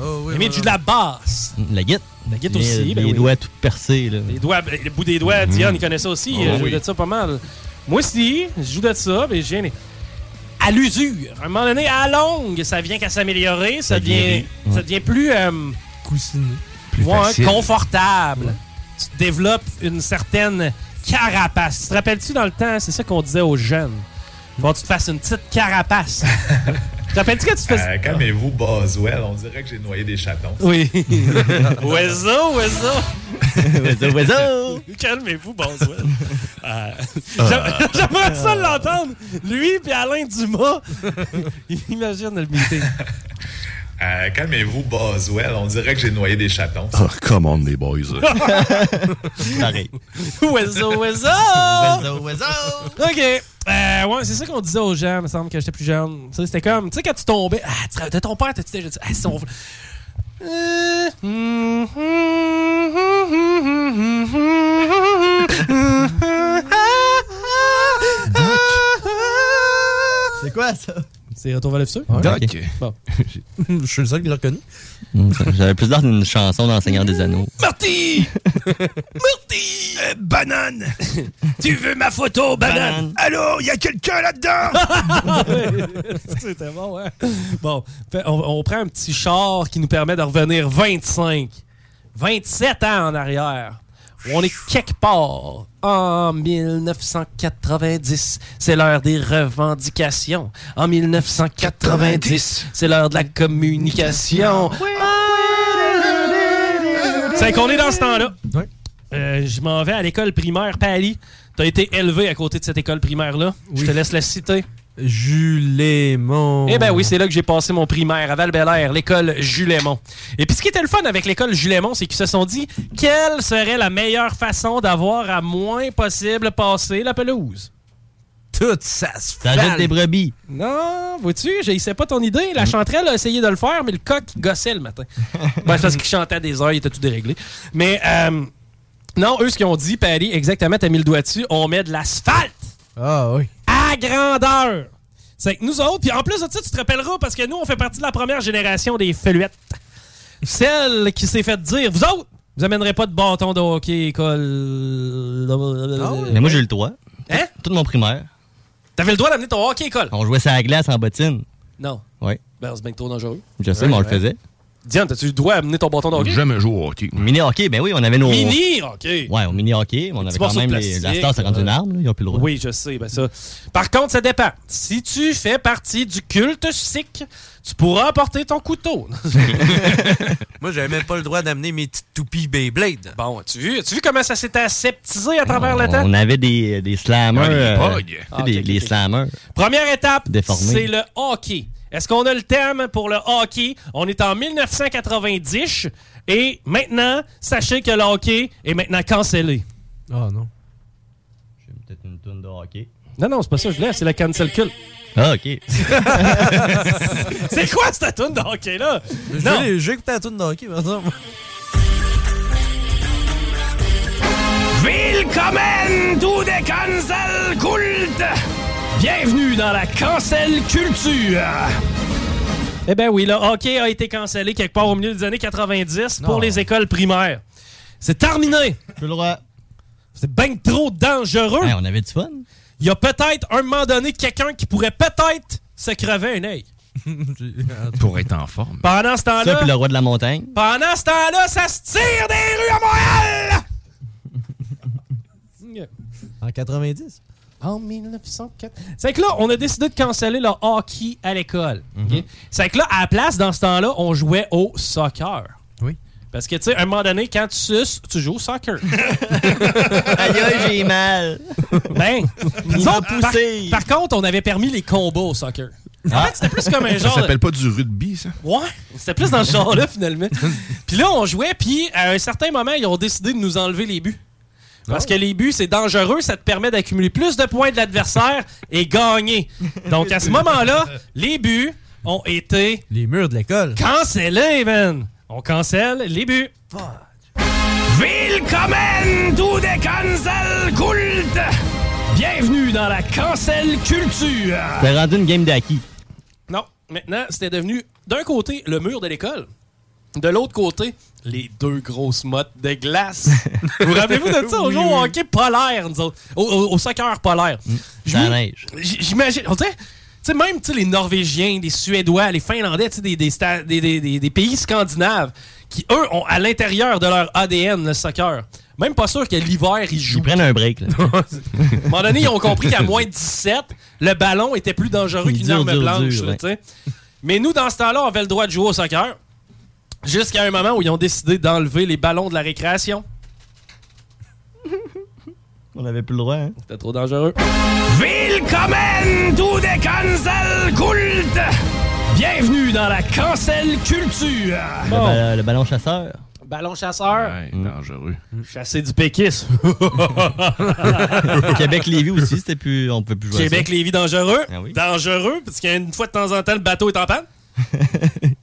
Oh, oui, mais ouais, tu joues de la basse. La guite. La guite Les- aussi, ben Les oui. doigts tout percés, là. Les doigts, le bout des doigts, Dion, il connaît ça aussi. Oh, je joue oui. de ça pas mal. Moi aussi, je joue de ça, mais je viens à l'usure. À un moment donné, à la longue, ça vient qu'à s'améliorer. Ça, Ça devient, ça devient plus, euh, Coussiné. ouais, facile. confortable. Tu développes une certaine carapace. Tu te rappelles-tu dans le temps, c'est ça qu'on disait aux jeunes? Faut que tu te fasses une petite carapace. rappelles-tu que tu fais... Euh, Calmez-vous, Boswell. On dirait que j'ai noyé des chatons. Oui. oiseau, oiseau. Oiseau, oiseau. Calmez-vous, Boswell. Euh, j'aim- J'aimerais ça l'entendre. Lui puis Alain Dumas. Imagine le meeting. Euh, Calmez-vous, Boswell. On dirait que j'ai noyé des chatons. Oh, come on, les boys. Pareil. Oiseau, oiseau. Oiseau, oiseau. OK. Euh, ouais, c'est ça qu'on disait aux gens, il me semble, quand j'étais plus jeune. Tu sais, c'était comme, tu sais, quand tu tombais, ah, tu de ton père, t'as-tu déjà dit, ah, si on... C'est quoi ça? C'est Retour vers le futur? Doc. Bon. Je suis le seul qui l'a reconnu. J'avais plus l'air d'une chanson dans Seigneur des Anneaux. Marty! Marty! Euh, banane! tu veux ma photo, banane? Alors, il y a quelqu'un là-dedans! C'était bon, ouais. Bon, fait, on, on prend un petit char qui nous permet de revenir 25, 27 ans en arrière. On est quelque part en 1990. C'est l'heure des revendications. En 1990, c'est l'heure de la communication. C'est qu'on est dans ce temps-là. Euh, je m'en vais à l'école primaire Pali. Tu as été élevé à côté de cette école primaire-là. Je te laisse la citer. Julémon. Eh ben oui, c'est là que j'ai passé mon primaire, à val l'école Julémon. Et puis ce qui était le fun avec l'école Julémon, c'est qu'ils se sont dit quelle serait la meilleure façon d'avoir à moins possible passer la pelouse? Tout ça se fait. T'ajoutes des brebis. Non, vois-tu, j'essayais pas ton idée. La chanterelle a essayé de le faire, mais le coq gossait le matin. ben, c'est parce qu'il chantait à des heures, il était tout déréglé. Mais euh, non, eux, ce qu'ils ont dit, Paris, exactement, t'as mis le doigt dessus, on met de l'asphalte Ah oui. À grandeur. C'est que nous autres, puis en plus de ça, tu te rappelleras parce que nous, on fait partie de la première génération des feluettes. Celle qui s'est fait dire, vous autres, vous amènerez pas de bâton de hockey école. Mais moi, j'ai eu le droit. Hein? Tout mon primaire. T'avais le droit d'amener ton hockey école? On jouait sur la glace en bottine. Non. Oui. Ben, c'est bien trop dangereux. Je sais, Ouais, mais on le faisait. Diane, t'as-tu le droit d'amener ton bâton de hockey? Jamais joué au hockey. Mini hockey, ben oui, on avait nos. Mini hockey? Ouais, au mini hockey, mais on avait quand même les. La star, c'est rendu euh, une arme, là, ils ont plus le droit. Oui, je sais. Ben ça. Par contre, ça dépend. Si tu fais partie du culte sikh, tu pourras apporter ton couteau. Moi, j'avais même pas le droit d'amener mes petites toupies Beyblade. Bon, as-tu vu, as-tu vu comment ça s'est aseptisé à travers le temps? On avait des, des slammers. Ah, les euh, tu Ah, des, ok. slammers. Première étape, c'est le hockey. Est-ce qu'on a le thème pour le hockey? On est en 1990 et maintenant, sachez que le hockey est maintenant cancellé. Ah non. J'ai peut-être une tonne de hockey. Non, non, c'est pas ça, je l'ai, c'est la cancel cult. Ah, ok. c'est quoi cette tune de hockey-là? Non. J'ai écouté la tonne de hockey, par exemple. Willkommen to the cancel cult! Bienvenue dans la cancel culture. Eh ben oui, le hockey a été cancellé quelque part au milieu des années 90 pour les écoles primaires. C'est terminé. Le droit. C'est bien trop dangereux. Hey, on avait du fun. Il y a peut-être un moment donné quelqu'un qui pourrait peut-être se crever un œil. Pour être en forme. Pendant ce Ça, temps-là, puis le roi de la montagne. pendant ce temps-là, ça se tire des rues à Montréal. En 90? En 1904. C'est que là, on a décidé de canceller le hockey à l'école. ok? C'est que là, à la place, dans ce temps-là, on jouait au soccer. Oui. Parce que, tu sais, à un moment donné, quand tu suces, tu joues au soccer. Aïe, j'ai mal. Ben, Il disons, m'a par, poussé. par contre, on avait permis les combats au soccer. En fait, c'était plus comme un Ça genre. de- s'appelle pas du rugby, ça? Ouais, c'était plus dans ce genre-là, finalement. Puis là, on jouait, puis à un certain moment, ils ont décidé de nous enlever les buts. Parce que les buts, c'est dangereux, ça te permet d'accumuler plus de points de l'adversaire et gagner. Donc, à ce moment-là, les buts ont été Les murs de l'école. cancellés, man. On cancelle les buts. Willkommen to the cancel cult! Bienvenue dans la cancel culture! T'as rendu une game d'acquis. Non, maintenant, c'était devenu d'un côté le mur de l'école, de l'autre côté, les deux grosses mottes de glace. vous vous rappelez-vous de ça? On joue au hockey polaire, nous autres. Au, au- au soccer polaire. Ça J'im- neige. J'imagine. on dirait- Tu sais, même les Norvégiens, les Suédois, les Finlandais, des, des, des- des- des- pays scandinaves qui, eux, ont à l'intérieur de leur ADN le soccer. Même pas sûr que l'hiver, ils jouent. Ils prennent un break, là. À un moment donné, ils ont compris qu'à moins de 17, le ballon était plus dangereux qu'une arme blanche. dur, là, ouais. tu sais. Mais nous, dans ce temps-là, on avait le droit de jouer au soccer. Jusqu'à un moment où ils ont décidé d'enlever les ballons de la récréation. On avait plus le droit, hein? C'était trop dangereux. Willkommen to the cancel cult! Bienvenue dans la cancel culture! Le, ba- le ballon chasseur. Ballon chasseur. Ouais, dangereux. Chasser du péquisme. Québec-Lévis aussi, c'était plus. On pouvait plus jouer. Québec-Lévis dangereux. Ah oui. Dangereux, parce qu'une fois de temps en temps, le bateau est en panne.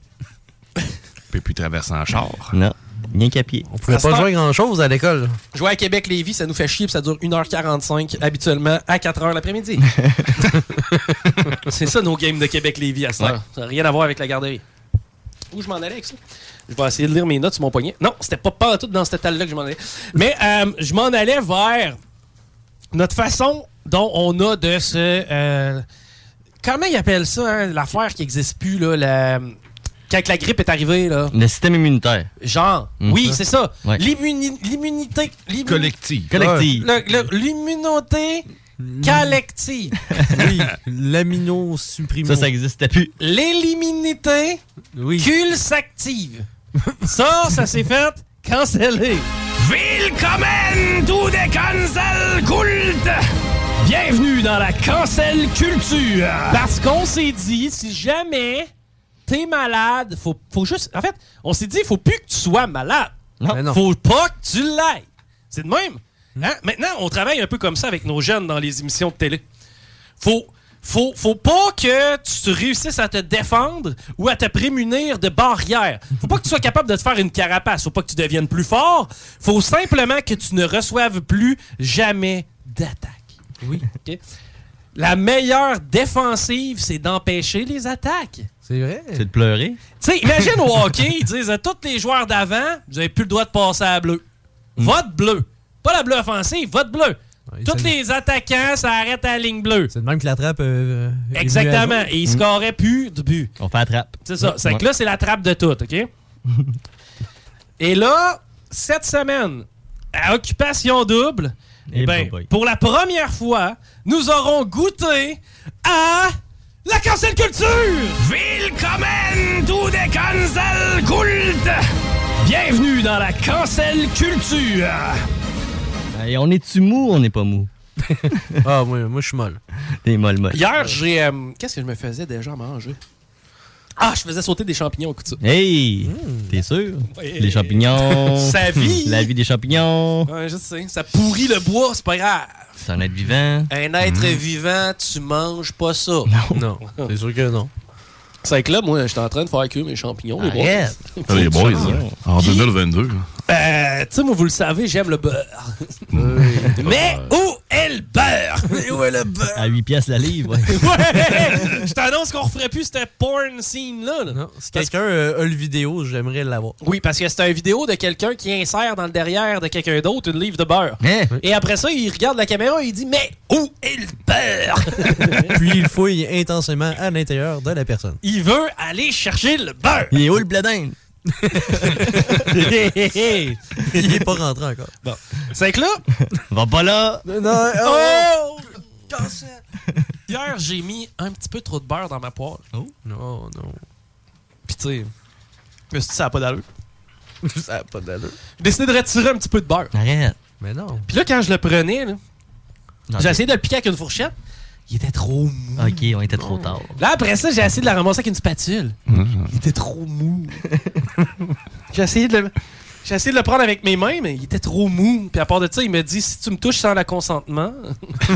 peut plus traverser en char. Non. Rien qu'à pied. On pouvait À ce pas jouer grand-chose à l'école. Jouer à Québec-Lévis, ça nous fait chier, puis ça dure 1h45 habituellement à 4h l'après-midi. C'est ça nos games de Québec-Lévis à cette Ouais. Ça n'a rien à voir avec la garderie. Où je m'en allais avec ça? Je vais essayer de lire mes notes sur mon poignet. Non, c'était pas pas tout dans cette étal-là que je m'en allais. Mais euh, je m'en allais vers notre façon dont on a de se... euh, comment ils appellent ça, hein, l'affaire qui n'existe plus, là, la- quand la grippe est arrivée, là? Le système immunitaire. Genre, Mhm. oui, c'est ça. Ouais. L'immuni- L'immunité. l'immu- Collective. Collective. le- le- L'immunité collective. Oui. L'amino supprimo. Ça, ça n'existait plus. L'éliminité Oui. pulsactive. Ça, ça s'est fait canceller. Willkommen to the cancel cult! Bienvenue dans la cancel culture! Parce qu'on s'est dit, si jamais t'es malade, faut, faut juste... En fait, on s'est dit, faut plus que tu sois malade. Mais non. Faut pas que tu l'aies. C'est de même. Hein? Maintenant, on travaille un peu comme ça avec nos jeunes dans les émissions de télé. Faut, faut, faut pas que tu réussisses à te défendre ou à te prémunir de barrières. Faut pas que tu sois capable de te faire une carapace. Faut pas que tu deviennes plus fort. Faut simplement que tu ne reçoives plus jamais d'attaque. Oui. La meilleure défensive, c'est d'empêcher les attaques. C'est vrai? C'est de pleurer? Tu sais, imagine au hockey, ils disent à tous les joueurs d'avant, vous avez plus le droit de passer à la bleue. Vote bleu. Pas la bleue offensive, vote bleu. Ouais, Tous c'est- les attaquants, ça arrête à la ligne bleue. C'est de même que la trappe. euh, à Exactement. Et ils scoraient plus de but. On fait la trappe. C'est ça. C'est Ouais. que là, c'est la trappe de tout, OK? Et là, cette semaine, à Occupation Double, eh Eh ben, pour la première fois, nous aurons goûté à la cancel culture! Willkommen to the cancel cult! Bienvenue dans la cancel culture! Et on est-tu mou ou on n'est pas mou? Ah, moi, moi je suis molle. T'es molle molle. Hier, j'ai... euh, Qu'est-ce que je me faisais déjà à manger? Ah, je faisais sauter des champignons au coup de ça. Hey! T'es sûr? Ouais. Les champignons. Sa vie. La vie des champignons. Ouais, je sais. Ça pourrit le bois, c'est pas grave. C'est un être vivant. Un être vivant, tu manges pas ça. Non, c'est sûr que non. C'est que là, moi, j'étais en train de faire cuire mes champignons. les boys. Ah, les boys, Champignons. là, en 2022. là. Euh, tu sais, moi, vous le savez, j'aime le beurre. Mais où est le beurre? où est le beurre? À 8 piastres la livre, ouais. Ouais! Je t'annonce qu'on referait plus cette porn scene-là. là. Non, si quelqu'un euh, a le vidéo, j'aimerais l'avoir. Oui, parce que c'est une vidéo de quelqu'un qui insère dans le derrière de quelqu'un d'autre une livre de beurre. Hein? Et après ça, il regarde la caméra et il dit Mais où est le beurre? Puis il fouille intensément à l'intérieur de la personne. Il veut aller chercher le beurre. Il est où le bledin? Il est pas rentré encore. Bon. C'est que là. Va pas là! Non, Oh! Hier, j'ai mis un petit peu trop de beurre dans ma poêle. Oh, non, non. Puis tu sais, je me suis dit, ça n'a pas d'allure? Ça n'a pas d'allure. J'ai décidé de retirer un petit peu de beurre. Arrête. Mais non. Puis là, quand je le prenais, là, j'ai essayé de le piquer avec une fourchette. Il était trop mou. Ok, on était trop tard. Là, après ça, j'ai essayé de la ramasser avec une spatule. Il était trop mou. j'ai essayé de le... J'ai essayé de le prendre avec mes mains, mais il était trop mou. Puis à part de ça, il me dit si tu me touches sans la consentement.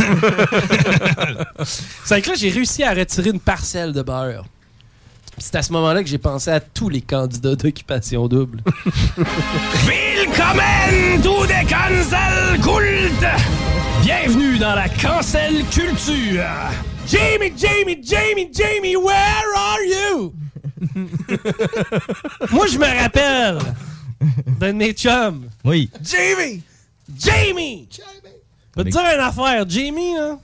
c'est que là, j'ai réussi à retirer une parcelle de beurre. Puis C'est à ce moment-là que j'ai pensé à tous les candidats d'occupation double. Willkommen to the cancel cult! Bienvenue dans la cancel culture! Jamie, Jamie, Jamie, Jamie, where are you? Moi, je me rappelle d'un de mes chums. Oui. Jamie! Jamie! Je vais te dire une affaire. Jamie, là,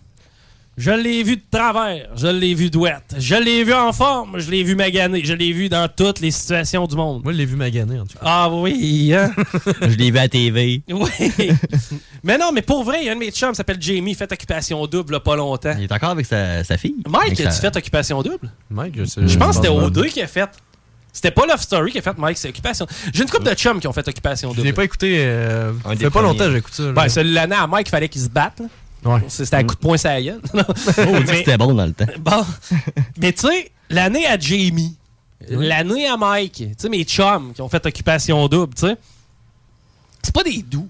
je l'ai vu de travers. Je l'ai vu douette. Je l'ai vu en forme. Je l'ai vu maganer. Je l'ai vu dans toutes les situations du monde. Moi, je l'ai vu maganer, en tout cas. Ah oui, hein? Je l'ai vu à TV. oui. mais non, mais pour vrai, il y a un de mes chums qui s'appelle Jamie, il fait occupation double pas longtemps. Il est encore avec sa, sa fille. Mike, sa- fait occupation double? Mike, je sais. Je pense que c'était pas. O2 qui a fait. C'était pas Love Story qui a fait Mike, c'est Occupation. J'ai une couple de chums qui ont fait Occupation Je double. l'ai pas écouté. Euh, ça fait pas longtemps que j'écoute ça. là. Ben, c'est l'année à Mike, il fallait qu'il se batte. là. Ouais. C'était un coup de poing gueule. Oh, on dit que c'était bon dans le temps. Bon. Mais tu sais, l'année à Jamie, l'année à Mike, tu sais, mes chums qui ont fait Occupation double, tu sais, c'est pas des doux.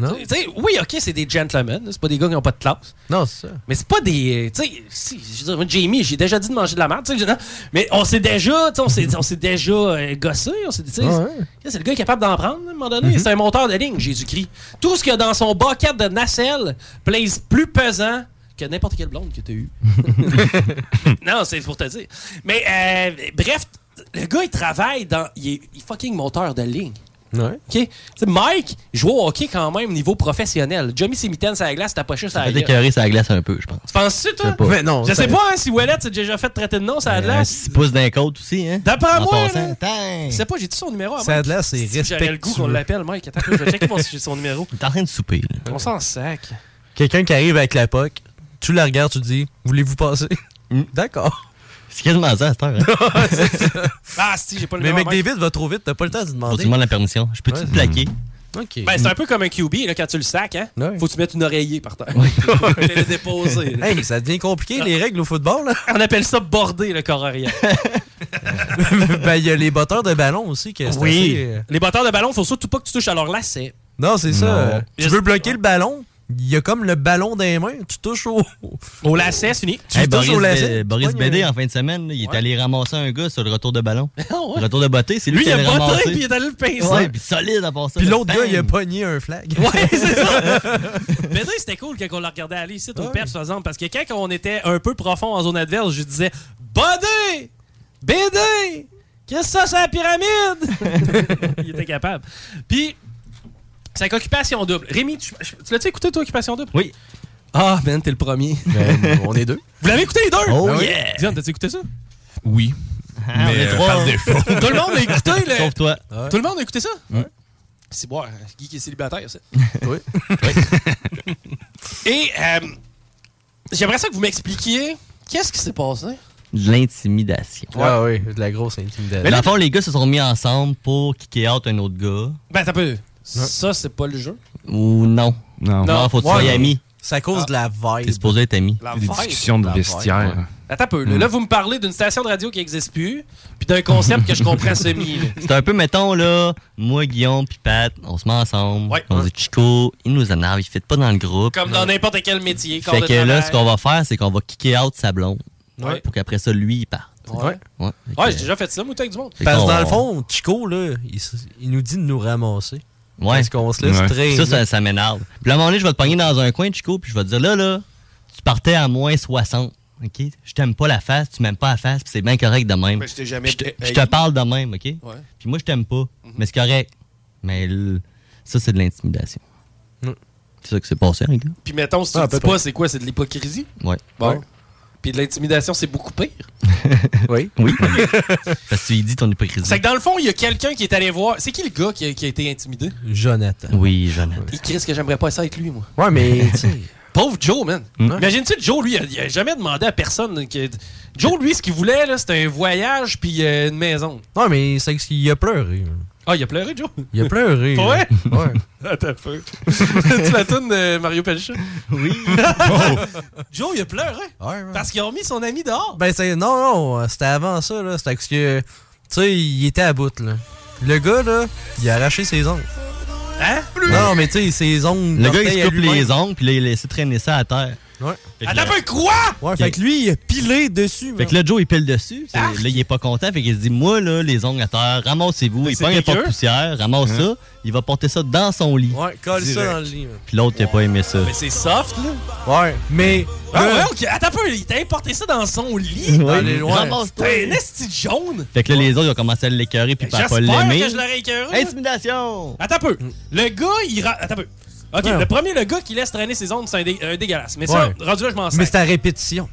Non? Oui, ok, c'est des gentlemen, c'est pas des gars qui ont pas de classe. Non, c'est ça. Mais c'est pas des. Tu sais, si, je veux dire, Jamie, j'ai déjà dit de manger de la merde, non, mais on s'est déjà, tu sais, on s'est- on s'est déjà euh, gossé, on s'est Ouais. c'est le gars qui est capable d'en prendre, à un moment donné. C'est un monteur de ligne, Jésus-Christ. Tout ce qu'il y a dans son bucket de nacelle plaise plus pesant que n'importe quelle blonde que tu as eu. non, c'est pour te dire. Mais euh, bref, le gars, il travaille dans. Il est, il est fucking monteur de ligne. Ouais. OK? Tu sais, Mike joue au hockey quand même niveau professionnel. Mitaines sur la glace, t'as pas juste à Ça la fait gueule. écœurer sa glace un peu, je pense. Tu penses-tu, toi? Je sais pas. Mais non. Je ça- sais pas hein, si Ouellette s'est déjà fait traiter de nom la Un glace. 6 pouces d'un côte aussi, hein? D'après En moi, passant. là! Je sais pas, j'ai-tu son numéro Mike? de là, c'est Si J'aurais le goût qu'on respectueux. l'appelle, Mike. Attends, je vais checker si j'ai son numéro. Il est en train de souper, là. On s'en sac. Quelqu'un qui arrive avec la POC, tu la regardes, tu te dis Voulez-vous passer? D'accord. C'est quasiment ça à cette heure. Hein? Ah, si, j'ai pas le Mais Mike. McDavid va trop vite, t'as pas le temps de Faut que demander. tu demandes la permission? Je peux-tu Ouais. te plaquer? Ok. Ben, c'est un peu comme un QB, là, quand tu le sacs, hein? Ouais. Faut que tu mettes une oreiller par terre. Tu le déposer. là. Hey, ça devient compliqué, les règles au football. Là. On appelle ça border, le corps arrière. ben, il y a les batteurs de ballon aussi. Que c'est Oui. assez, euh, Les batteurs de ballon, faut surtout pas que tu touches à leur lacet. Non, c'est ça. Non. Tu Je- veux bloquer le ballon, il y a comme le ballon dans les mains, tu touches au. Au lacet, c'est fini. Tu Hey, touches Boris, au lacet. Boris Bédé, un- en fin de semaine, là, il est allé ramasser un gars sur le retour de ballon. Ah ouais. Le retour de beauté, c'est lui, Lui, qui il a botté, ramasser. puis il est allé le pincer. Ouais, puis solide à part ça. Puis l'autre gars, il a pogné un flag. Ouais, c'est ça. Bédé, c'était cool quand on l'a regardé aller ici au Ouais. Peps, par exemple, parce que quand on était un peu profond en zone adverse, je disais Bodé! Bédé! Qu'est-ce que ça, c'est la pyramide? il était capable. Puis, c'est avec Occupation Double. Rémi, tu, tu l'as-tu écouté, toi, Occupation Double? Oui. Ah, Ben, t'es le premier. Ben, on est deux. Vous l'avez écouté les deux? Oh oui. yeah! Diane, t'as-tu écouté ça? Oui. Ah, on mais est euh, trois. par défaut. Tout le monde a écouté le... Sauf toi. Tout le monde a écouté ça? C'est boire. Guy qui est célibataire, ça. Oui. Et euh, j'aimerais ça que vous m'expliquiez qu'est-ce qui s'est passé? De l'intimidation. Ah oui, de la grosse intimidation. Dans le fond, les gars se sont mis ensemble pour kicker out un autre gars. Ben, t'as peu. Ça, c'est pas le jeu? Ou non. Non. Non, faut que tu sois amis. C'est à cause de la T'es vibe. supposé être ami. La Des vibe. discussions de La vestiaire. Attends un peu. Là, Là, vous me parlez d'une station de radio qui n'existe plus, puis d'un concept que je comprends semi. là. C'est un peu, mettons, là, moi, Guillaume, puis Pat, on se met ensemble. Ouais. On dit Chico, il nous énerve, il fait pas dans le groupe. Comme dans n'importe quel métier. corps Fait de que là, travail. ce qu'on va faire, c'est qu'on va kicker out sa blonde. Ouais. Pour qu'après ça, lui, il parte. Ouais. Ouais. J'ai déjà fait ça, moi, avec du monde. Parce que dans le fond, Chico, là, il, s- il nous dit de nous ramasser. Ouais. Parce qu'on se laisse Ouais. Ça, ça, ça m'énerve. Puis à un moment donné, je vais te pogner dans un coin, Chico, puis je vais te dire là, là, tu partais à moins 60. OK? Je t'aime pas la face, tu m'aimes pas la face, puis c'est bien correct de même. Mais je t'ai jamais Je te, je te parle de même, OK? Ouais. Puis moi, je t'aime pas, mais c'est correct. Mais l- ça, c'est de l'intimidation. C'est ça que c'est passé, les gars. Puis mettons, si tu Ah, dis peut-être. pas, c'est quoi? C'est de l'hypocrisie? Ouais. Bon. Puis de l'intimidation, c'est beaucoup pire. oui. Oui. Parce que tu lui dis ton hypocrisie. C'est que dans le fond, il y a quelqu'un qui est allé voir. C'est qui le gars qui a, qui a été intimidé? Jonathan. Oui, Jonathan. Il crie que j'aimerais pas ça être lui, moi. Ouais, mais. Pauvre Joe, man. Mm. Imagine-tu, Joe, lui, il a, jamais demandé à personne. Que... Joe, lui, ce qu'il voulait, là, c'était un voyage puis euh, une maison. Non, mais c'est qu'il a pleuré. Ah, il a pleuré, Joe? Il a pleuré. Pour vrai? Ouais. Attends peu. tu la tournes de Mario Pelcha? Oui. Joe, il a pleuré. Parce qu'ils ont mis son ami dehors. Ben, c'est. Non, non, c'était avant ça, là. C'était parce que. Tu sais, il était à bout, là. Le gars, là, il a arraché ses ongles. Hein? Non, non, mais tu sais, ses ongles. Le gars, il se coupe les ongles, puis là, il a laissé traîner ça à terre. Ouais. Attends un peu, quoi? Ouais, fait que lui, il a pilé dessus. Fait que là, Joe, il pile dessus. c'est- Là, il est pas content. Fait qu'il se dit, moi, là, les ongles à terre, ramassez-vous. Ben, Il c'est prend un dégueu. porte-poussière, ramasse Hein? ça. Il va porter ça dans son lit. Ouais, colle ça dans le lit. man. Puis l'autre, il a pas aimé ça. Mais c'est soft, là. Ouais, mais. Ah ouais, ok. Attends un peu, il t'a importé ça dans son lit. Ouais. les loin. Ramasse-toi. T'es un esti jaune. Fait que là, les autres, ils ont commencé à l'écœurer puis à pas J'espère l'aimer. que je l'aurais écœuré. Intimidation! Attends un peu. Le gars, il. ra- Attends un peu. Ok, Ouais. le premier, le gars qui laisse traîner ses ongles, c'est un, dé- un dégueulasse. Mais ça, Ouais. rendu là, je m'en Mais c'était à répétition.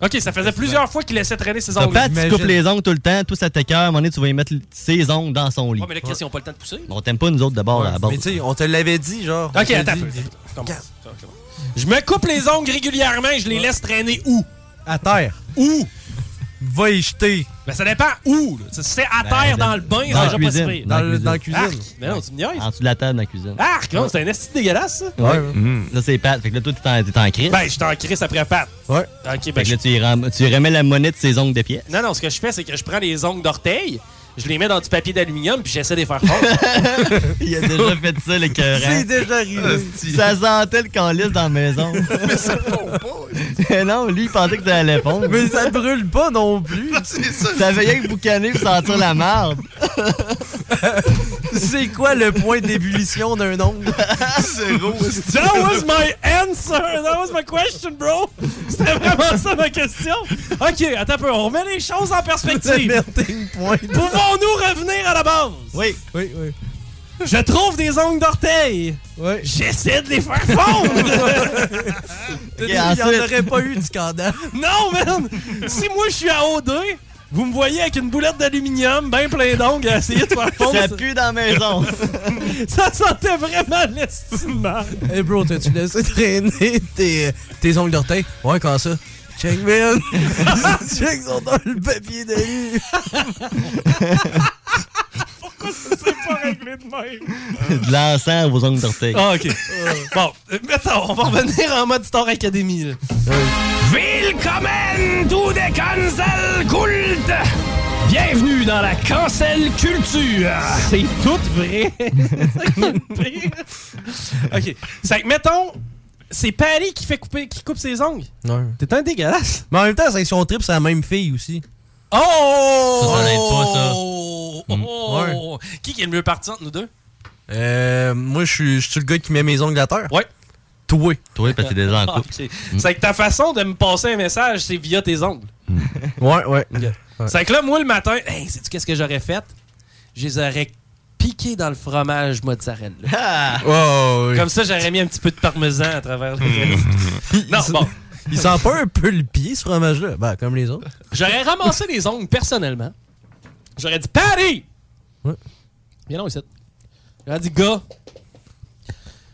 Ok, ça faisait plusieurs fois qu'il laissait traîner ses T'as ongles. pas, tu coupes les ongles tout le temps, tout ça t'écœure. À un moment donné, tu vas y mettre ses ongles dans son lit. Ouais, mais là, Chris, ils ont pas le temps de pousser. On t'aime pas, nous autres, d'abord, à la base. Mais tu sais, on te l'avait dit, genre. on Ok, attends. Je me coupe les ongles régulièrement et je les laisse traîner où? À terre. Où? Va y jeter. Ben, ça dépend où. Si c'est à Ben, terre, dans- dans le bain, dans c'est la déjà pas si cuisine. Dans le- dans la cuisine. Arc! Mais non, tu me niaises. En dessous de la table dans la cuisine. Arc! non, c'est un esti dégueulasse, ça. Ouais. Là, c'est Pat. Fait que là, toi, t'es en, en crise. Ben, je t'en crisse après Pat. Ouais. Ok, fait ben, que là, tu, y ram- tu y remets la monnaie de ses ongles de pièce. Non, non, ce que je fais, c'est que je prends les ongles d'orteil, je les mets dans du papier d'aluminium, puis j'essaie de les faire fort. Il a déjà fait ça, l'écœurant. C'est déjà arrivé. Ça sentait le calice dans la maison. Mais ça fond pas. non, lui, il pensait que ça allait fondre. Mais ça brûle pas non plus. Ça fait rien que boucaner pour sentir la marde. C'est quoi le point d'ébullition d'un ongle? Zéro. That was my answer! That was my question, bro! C'était vraiment ça ma question? Ok, attends un peu, on remet les choses en perspective. Pouvons-nous revenir à la base? Oui. Oui, oui. Je trouve des ongles d'orteil. Ouais. J'essaie de les faire fondre. Il n'y en aurait pas eu de scandale. non, man! Si moi je suis à OD, vous me voyez avec une boulette d'aluminium, ben plein d'ongles, à essayer de faire fondre. Ça pue dans la maison. ça sentait vraiment l'estimant. Hey bro, t'as-tu laissé traîner tes, tes ongles d'orteil? Ouais, quand ça? Check, man! Check, sont dans le papier d'alu! S'est pas réglé de même? de l'encens à vos ongles d'orteil. Ah, ok. bon, euh, mettons, on va revenir en mode Star Academy. Là. Willkommen to the Cancel Cult! Bienvenue dans la cancel culture! C'est tout vrai! ok. C'est que, mettons, c'est Paris qui fait couper, qui coupe ses ongles. Ouais. T'es un dégueulasse. Mais en même temps, c'est son trip, c'est la même fille aussi. Oh! Ça, ça n'aide pas, ça. Oh! Oh! Qui qui est le mieux parti entre nous deux? Euh, moi, je suis je suis le gars qui met mes ongles à terre. Ouais. Toi. Toi, parce que t'es déjà en Ah, couple. ok. C'est que ta façon de me passer un message, c'est via tes ongles. Ouais, ouais. C'est que là, moi, le matin, hey, sais-tu qu'est-ce que j'aurais fait? Je les aurais piqués dans le fromage mozzarella. Ah! Oh, oui. Comme ça, j'aurais mis un petit peu de parmesan à travers le reste. Non, bon. Il sent pas un peu le pied, ce fromage-là? Ben, comme les autres. J'aurais ramassé les ongles personnellement. J'aurais dit Patty! Ouais. Viens donc ici. J'aurais dit gars.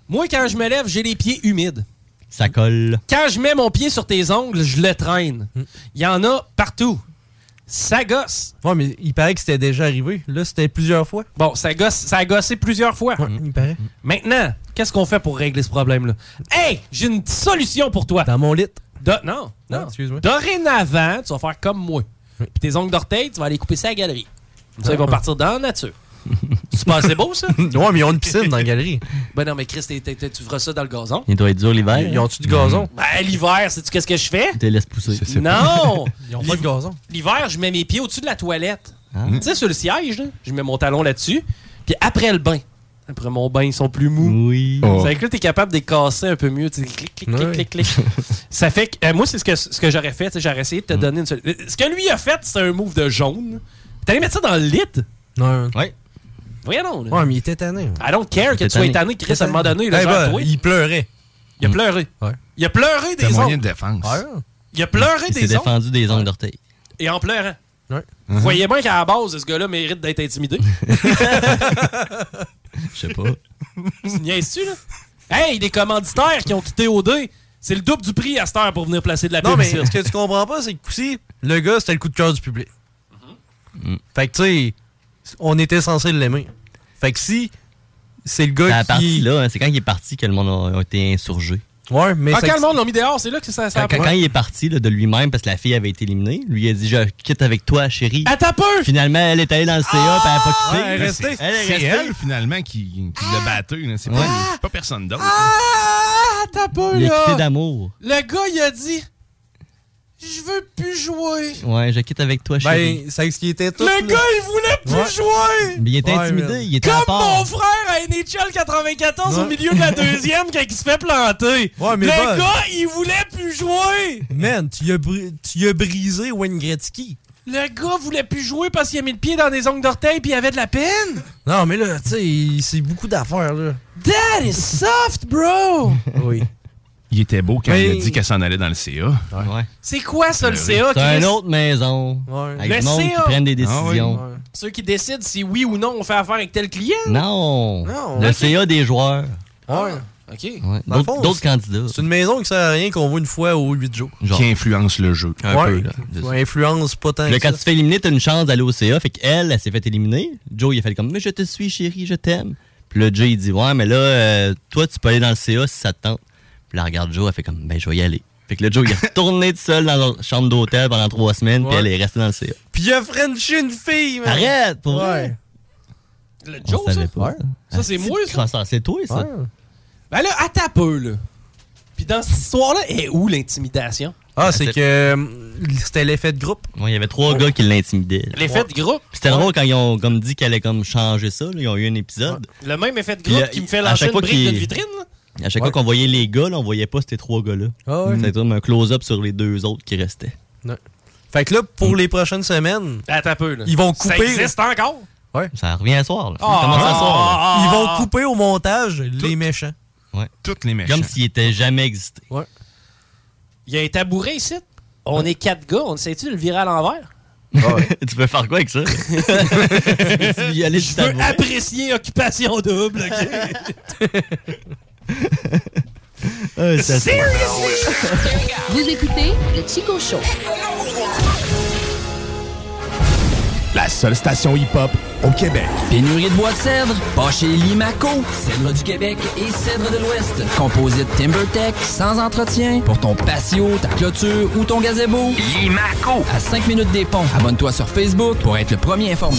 Moi, quand je me lève, j'ai les pieds humides. Ça colle. Quand je mets mon pied sur tes ongles, je le traîne. Il y en a partout. Ça gosse. Ouais, mais il paraît que c'était déjà arrivé. Là, c'était plusieurs fois. Bon, ça, gosse, ça a gossé plusieurs fois. Il paraît. Maintenant, qu'est-ce qu'on fait pour régler ce problème-là? Hey, j'ai une solution pour toi. Dans mon lit. Do- non, non. Ah, excuse-moi. Dorénavant, tu vas faire comme moi. Puis tes ongles d'orteil, tu vas aller couper ça à la galerie. Comme ça, ils vont Ah. partir dans la nature. C'est pas assez beau, ça? ouais, mais ils ont une piscine dans la galerie. Ben non, mais Chris, tu feras ça dans le gazon. Il doit être dur l'hiver. Ils ont-tu du gazon? Ben, l'hiver, sais-tu qu'est-ce que je fais? Tu te laisses pousser. Non! Ils ont pas de gazon. L'hiver, je mets mes pieds au-dessus de la toilette. Ah. Tu sais, sur le siège, là, je mets mon talon là-dessus. Puis après le bain, Après mon bain, ils sont plus mous. Oui. Oh. C'est que là, t'es capable de les casser un peu mieux. Tu clic, clic, clic, clic, clic. Ça fait que. euh, moi, c'est ce que, ce que j'aurais fait. J'aurais essayé Mm. de te donner une seule. Ce que lui a fait, c'est un move de jaune. T'allais mettre ça dans le lit? Non. Ouais. Voyons donc. là. Ouais, mais il était tanné. I don't care que tu sois tanné. Chris, à un moment donné. Là, Eh genre, ben, il pleurait. il a pleuré. Ouais. Il a pleuré des C'est un moyen ongles. de défense. Il a pleuré Il s'est des ongles. défendu des ongles d'orteil. Et en pleurant. Ouais. Vous voyez bien qu'à la base, ce gars-là mérite d'être intimidé. Je sais pas. Tu niaises-tu, là? Hey, des commanditaires qui ont quitté OD, c'est le double du prix à cette heure pour venir placer de la Non, pub mais ici. ce que tu comprends pas, c'est que aussi, le gars, c'était le coup de cœur du public. Mm. Fait que, tu sais, on était censé l'aimer. Fait que si c'est le C'est gars qui. partie là, hein, c'est quand il est parti que le monde a, a été insurgé. Ouais, mais Ah, c'est quand le monde l'a mis dehors, c'est là que ça, ça Quand, quand- il est parti là, de lui-même parce que la fille avait été éliminée, lui il a dit je quitte avec toi chérie. Attends peu! Finalement elle est allée dans le CA puis elle a pas quitté. Ouais, elle est restée. C'est elle, finalement, qui, qui l'a battu. là. C'est Ouais. pas, c'est pas personne d'autre. Ah, attends peu, Il a quitté là! d'amour. Le gars, il a dit Je veux plus jouer. Ouais, je quitte avec toi chérie. Ben, c'est ce qui était tout. Le là. gars, il voulait plus Ouais. jouer. Mais il était Ouais, intimidé, mais- il était Comme mon frère à NHL 94 au milieu de la deuxième quand il se fait planter. Ouais, mais le bon. gars, il voulait plus jouer. Man, tu as, bri- tu as brisé Wayne Gretzky. Le gars voulait plus jouer parce qu'il a mis le pied dans des ongles d'orteil puis il avait de la peine. Non, mais là, tu sais, c'est beaucoup d'affaires, là. That is soft, bro. Oui. Il était beau quand Mais- il a dit qu'elle s'en allait dans le CA. Ouais. C'est quoi ça, le CA, C'est une autre maison. Ouais. Avec Le qui prennent des Ah oui. décisions. Ouais. Ceux qui décident si oui ou non on fait affaire avec tel client? Non. Non, Le. CA des joueurs. Ouais. OK. Le D'autres candidats. C'est une maison qui sert à rien qu'on voit une fois aux 8 jours. Genre. Qui influence le jeu. Un ouais. peu, là. Influence pas tant que quand ça. tu te fais éliminer, t'as une chance d'aller au CA. Fait qu'elle, elle s'est fait éliminer. Joe, il a fait comme, mais je te suis, chérie, je t'aime. Puis là, Joe, il dit, ouais, mais là, euh, toi, tu peux aller dans le CA si ça te tente. Puis là, regarde Joe, elle fait comme, ben, je vais y aller. Fait que là, Joe, il est retourné tout seul dans la chambre d'hôtel pendant trois semaines, puis elle est restée dans le CA. Puis il a Frenché une fille, man. Arrête, pour vrai. Ouais. Le On Joe, ça? savait pas. Ouais. Ça, c'est moi, ça? C'est toi, ça. Ouais. Ben là, attends peu, là. Puis dans cette histoire-là, est où l'intimidation? Ah, c'est- c'est que euh, c'était l'effet de groupe. Ouais, il y avait trois gars qui l'intimidaient. L'effet de groupe? C'était drôle quand ils ont comme dit qu'elle allait comme changer ça. là. Ils ont eu un épisode. Le même effet de groupe là, qui me fait à lâcher une brique d'une vitrine, là? À chaque Ouais. fois qu'on voyait les gars, là, on voyait pas ces trois gars-là. Ah ouais. C'était comme un close-up sur les deux autres qui restaient. Fait que là, pour les prochaines semaines, Attends un peu, là. Ils vont Ça couper, existe encore? Ça revient à soir. Là. Ah, ça ah, ah, ils ah, vont ah. couper au montage les méchants. Ouais. Toutes les méchants. Comme s'il était jamais existé. Il y a un tabouret ici. On est quatre gars. On essaie-tu de le virer à l'envers? tu peux faire quoi avec ça? tu y aller Je veux apprécier Occupation Double, OK? Ah, ça, c'est- Vous écoutez le Chico Show. La seule station hip-hop au Québec. Pénurie de bois de cèdre, pas chez Limaco. Cèdre du Québec et cèdre de l'Ouest. Composite TimberTech, sans entretien. Pour ton patio, ta clôture ou ton gazebo. Limaco. À 5 minutes des ponts. Abonne-toi sur Facebook pour être le premier informé.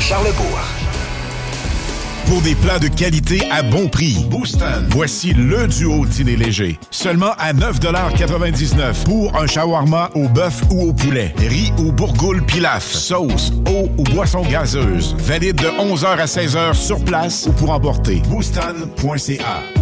Charlebourg. Pour des plats de qualité à bon prix, Booston. Voici le duo dîner léger. Seulement à 9,99 pour un shawarma au bœuf ou au poulet. Riz ou bourgoule pilaf. Sauce, eau ou boisson gazeuse. Valide de 11h à 16h sur place ou pour emporter. Booston.ca.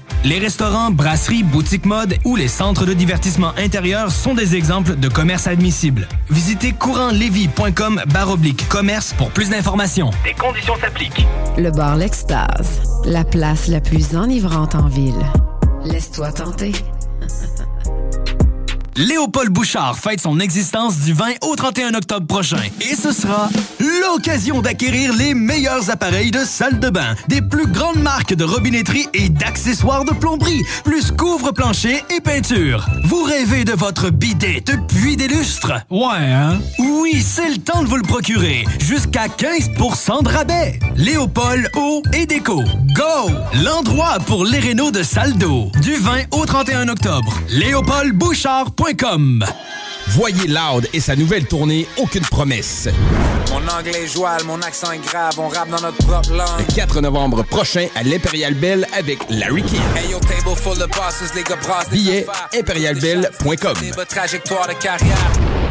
Les restaurants, brasseries, boutiques mode ou les centres de divertissement intérieur sont des exemples de commerces admissibles. Visitez courantlevis.com baroblique commerce pour plus d'informations. Des conditions s'appliquent. Le bar L'Extase, la place la plus enivrante en ville. Laisse-toi tenter. Léopold Bouchard fête son existence du 20 au 31 octobre prochain. Et ce sera l'occasion d'acquérir les meilleurs appareils de salle de bain, des plus grandes marques de robinetterie et d'accessoires de plomberie, plus couvre-plancher et peinture. Vous rêvez de votre bidet depuis des lustres? Ouais, hein? Oui, c'est le temps de vous le procurer. Jusqu'à 15% de rabais. Léopold Eau et Déco. Go! L'endroit pour les rénaux de salle d'eau. Du 20 au 31 octobre. LéopoldBouchard.com Voyez Loud et sa nouvelle tournée Aucune promesse. Mon anglais est joual, mon accent est grave, on rappe dans notre propre langue. Le 4 novembre prochain à l'Imperial Bell avec Larry King. Hey Billets affaires. imperialbell.com. Libre trajectoire de carrière.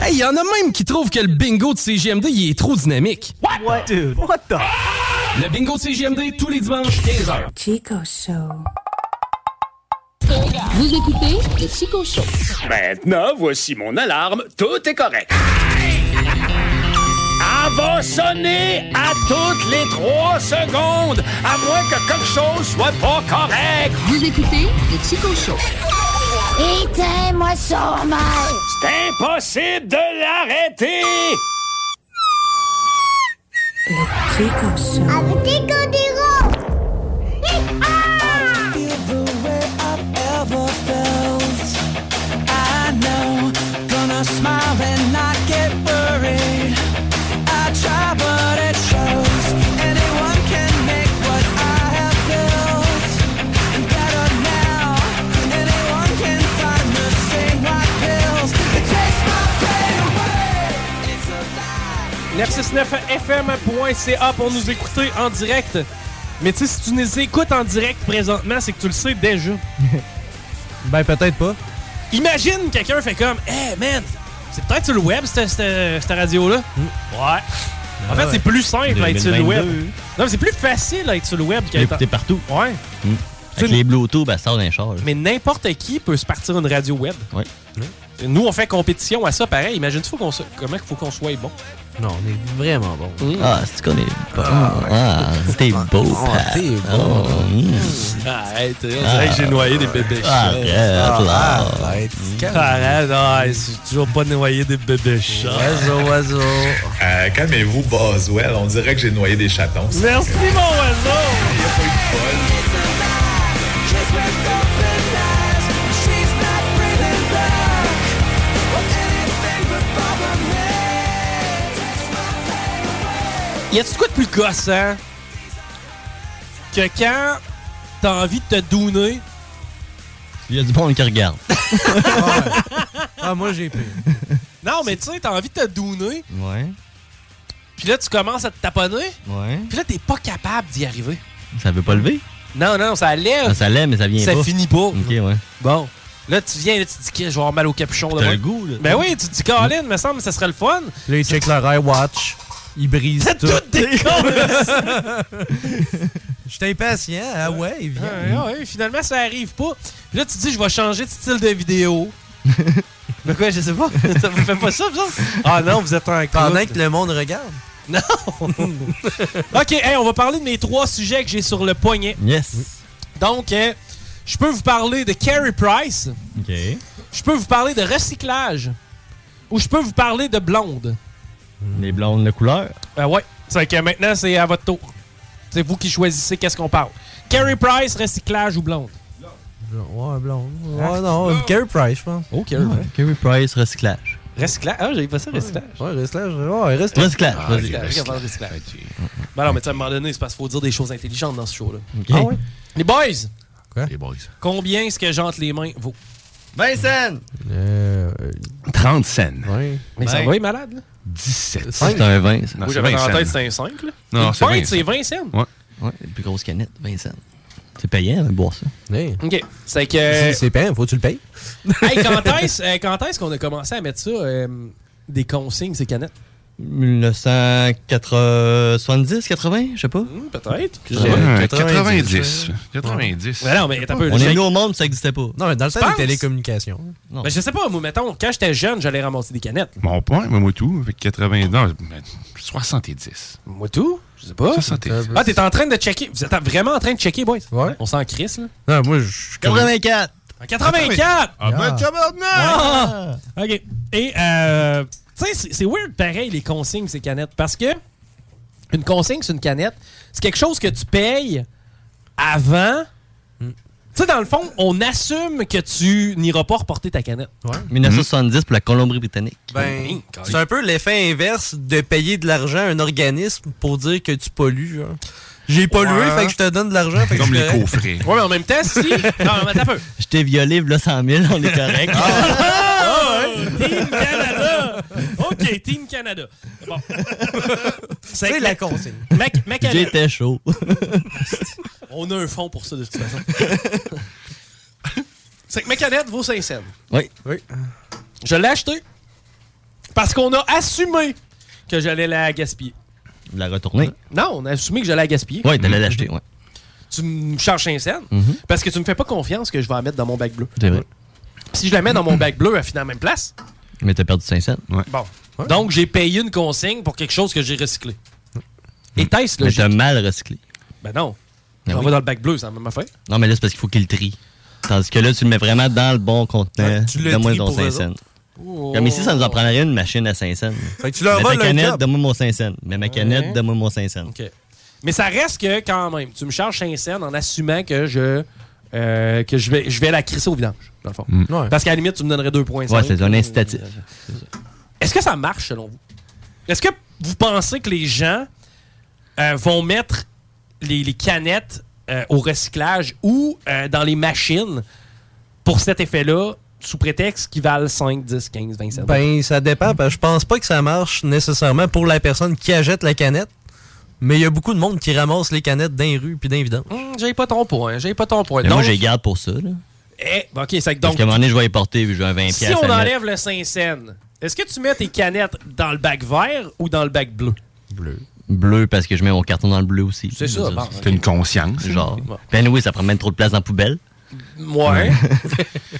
Hey, y en a même qui trouvent que le bingo de CGMD, il est trop dynamique. What? Dude, what the? Le bingo de CGMD, tous les dimanches, 15h. Chico Show. Vous écoutez le Chico Show. Maintenant, voici mon alarme. Tout est correct. Elle va sonner à toutes les trois secondes, à moins que quelque chose soit pas correct. Vous écoutez le Chico Show. Éteins-moi ça, mal. C'est impossible de l'arrêter. Le Show. Avec des 969fm.ca pour nous écouter en direct. Mais tu sais, si tu nous écoutes en direct présentement, c'est que tu le sais déjà. ben, peut-être pas. Imagine quelqu'un fait comme Hey man, c'est peut-être sur le web cette, cette- cette radio-là. Ouais. En Ah fait, ouais. c'est plus simple d'être sur le 2022. web. Non, mais c'est plus facile d'être sur le web qu'être L'écouter partout. Ouais. Hmm. Avec les Bluetooth, ben, ça sort d'un charge. Mais n'importe qui peut se partir une radio web. Ouais. Nous, on fait compétition à ça, pareil. Imagine-tu faut qu'on se- comment il faut qu'on soit bon? Non, on est vraiment bon. Ah, c'est qu'on est bon. Ah, t'es beau, Pat. t'es Oh, mm. Arrête, on dirait que j'ai noyé des bébés chats. Arrête. Arrête, arrête, ah, c'est toujours pas noyé des bébés chats. Oiseau, oiseau. Euh, Calmez-vous, Boswell. On dirait que j'ai noyé des chatons. Merci, mon oiseau. Y a-tu quoi de plus gossant que quand t'as envie de te douner? Il y a du monde qui regarde. Ah, moi, j'ai peur. Non, mais tu sais, t'as envie de te douner, Ouais. puis là, tu commences à te taponner, Ouais. puis là, t'es pas capable d'y arriver. Ça veut pas lever? Non, non, ça lève. Ah, ça lève, mais ça vient ça pas. finit pas. Ok, ouais. Bon. Là, tu viens, là, tu te dis que je vais avoir mal au capuchon. T'as le goût, là. Ben oui, tu te dis, Colin, me semble que ça serait le fun. Là, il check leur iWatch. Il brise tout. Tout! Je suis impatient. Ah ouais, il vient. Ouais, ouais, finalement, ça arrive pas. Puis là, tu te dis, je vais changer de style de vidéo. Mais quoi, je sais pas. Ça vous fait pas ça, autres? Ah non, vous êtes en Pendant que le monde regarde. Non! OK, hey, on va parler de mes trois sujets que j'ai sur le poignet. Yes. Donc, euh, je peux vous parler de Carey Price. OK. Je peux vous parler de recyclage. Ou je peux vous parler de blonde. Les blondes de couleur. Ah ouais. C'est que maintenant, c'est à votre tour. C'est vous qui choisissez qu'est-ce qu'on parle. Carey Price, recyclage ou blonde? Ouais, blonde. Ouais, non, Carey Price, je pense. Oh, Carey Price. Carey Price, recyclage. Recyclage? Ah, j'avais pas ça, recyclage. Ouais, recyclage. Ouais, recyclage. Recyclage, Ah, vas-y. recyclage, recyclage, recyclage. Ben non, mais tu sais, à un moment donné, c'est parce qu'il faut dire des choses intelligentes dans ce show-là. OK. Ah ouais? Les boys, Quoi? Les boys. combien est-ce que j'entre les mains vaut? Vincent! Euh, 30 cents. ouais. Mais ça Ben. va, il est malade, là? 17 C'est un 20, ça. Non, Moi, c'est j'avais dans 20 la tête, cents. c'est un 5, là. Non, c'est pinte, 20 c'est 20 cents. Ouais. Ouais, plus grosse canette, Vincent. C'est payant, de boire ça. Hey. OK. C'est que... Si c'est payant, faut que tu le payes. Hey, quand est-ce euh, quand est-ce qu'on a commencé à mettre ça, euh, des consignes, ces canettes? 1970, 80, je sais pas. Hmm, Peut-être. Ouais, 90. 90. 90. Mais non, mais un peu. On est venu au monde, ça n'existait pas. Non, mais dans le temps des télécommunications. Non. Ben, je sais pas, moi, mettons, quand j'étais jeune, j'allais ramasser des canettes. Mon point, mais moi tout. Avec 80. Non, ben, 70. Moi, tout? Je sais pas. 70. Ah, t'es en train de checker. Vous êtes vraiment en train de checker, boys? Ouais. On s'en crisse, là. Non, moi, je suis comme- 84! En 84! Ah, ben, Ah. tabarnak! Ah! OK. Et, euh, tu sais, c'est- c'est weird pareil, les consignes, ces canettes. Parce que une consigne sur une canette, c'est quelque chose que tu payes avant. Tu sais, dans le fond, on assume que tu n'iras pas reporter ta canette. 1970 pour la Colombie-Britannique. Ben, c'est un peu l'effet inverse de payer de l'argent à un organisme pour dire que tu pollues. genre. J'ai pollué, Ouais. fait que je te donne de l'argent. fait que Comme je les coffrets. Ouais, mais en même temps, si. non, mais attends un peu. Je t'ai violé, là, 100 000, on est correct. Ah, ouais. Team Canada! OK, Team Canada. Bon. C'est la consigne. J'étais chaud. On a un fond pour ça, de toute façon. C'est que ma canette vaut 5 cents. Oui. Oui. Je l'ai acheté parce qu'on a assumé que j'allais la gaspiller. La retourner. Non, on a assumé que j'allais la gaspiller. Ouais, t'allais l'acheter, ouais. Tu me charges 5 cents Mhm. parce que tu me fais pas confiance que je vais la mettre dans mon bac bleu. C'est vrai. Si je la mets dans mon bac bleu, elle finit à la même place. Mais t'as perdu 500. Ouais. Bon. Donc, j'ai payé une consigne pour quelque chose que j'ai recyclé. Et est-ce Mais t'as mal recyclé. Ben non. Ben J'en oui. vais dans le bac bleu, c'est la même affaire. Non, mais là, c'est parce qu'il faut qu'il le trie. Tandis que là, tu le mets vraiment dans le bon contenant. Tu le Donne-moi ton pour eux 500. autres. Comme ici, ça nous en prendrait une machine à 500. Fait que tu leur Mais ta canette, donne-moi mon 500. Mais ma canette, Ouais. donne-moi mon 500. OK. Mais ça reste que, quand même, tu me charges 5 cents en assumant que je, euh, que je, vais, je vais la crisser au vidange, dans le fond. Ouais. Parce qu'à la limite, tu me donnerais 2,5. Ouais, c'est un incitatif. Est-ce que ça marche, selon vous? Est-ce que vous pensez que les gens euh, vont mettre les, les canettes euh, au recyclage ou euh, dans les machines pour cet effet-là, sous prétexte qu'ils valent 5, 10, 15, 20 cents? Ben, ça dépend. parce que je pense pas que ça marche nécessairement pour la personne qui achète la canette. Mais il y a beaucoup de monde qui ramasse les canettes dans les rues puis dans les vidanges. Hum, j'ai pas ton point, j'ai pas ton point. Moi, Donc- je les garde pour ça. Là. Eh, OK, c'est que Parce donc... qu'à un moment donné, je vais les porter puis je vais un 20$ Si on enlève le 5 cents, est-ce que tu mets tes canettes dans le bac vert ou dans le bac bleu? Bleu. Bleu parce que je mets mon carton dans le bleu aussi. C'est ça, bon. T'as une conscience. Genre. Bon. Ben oui, ça prend même trop de place dans la poubelle. Ouais.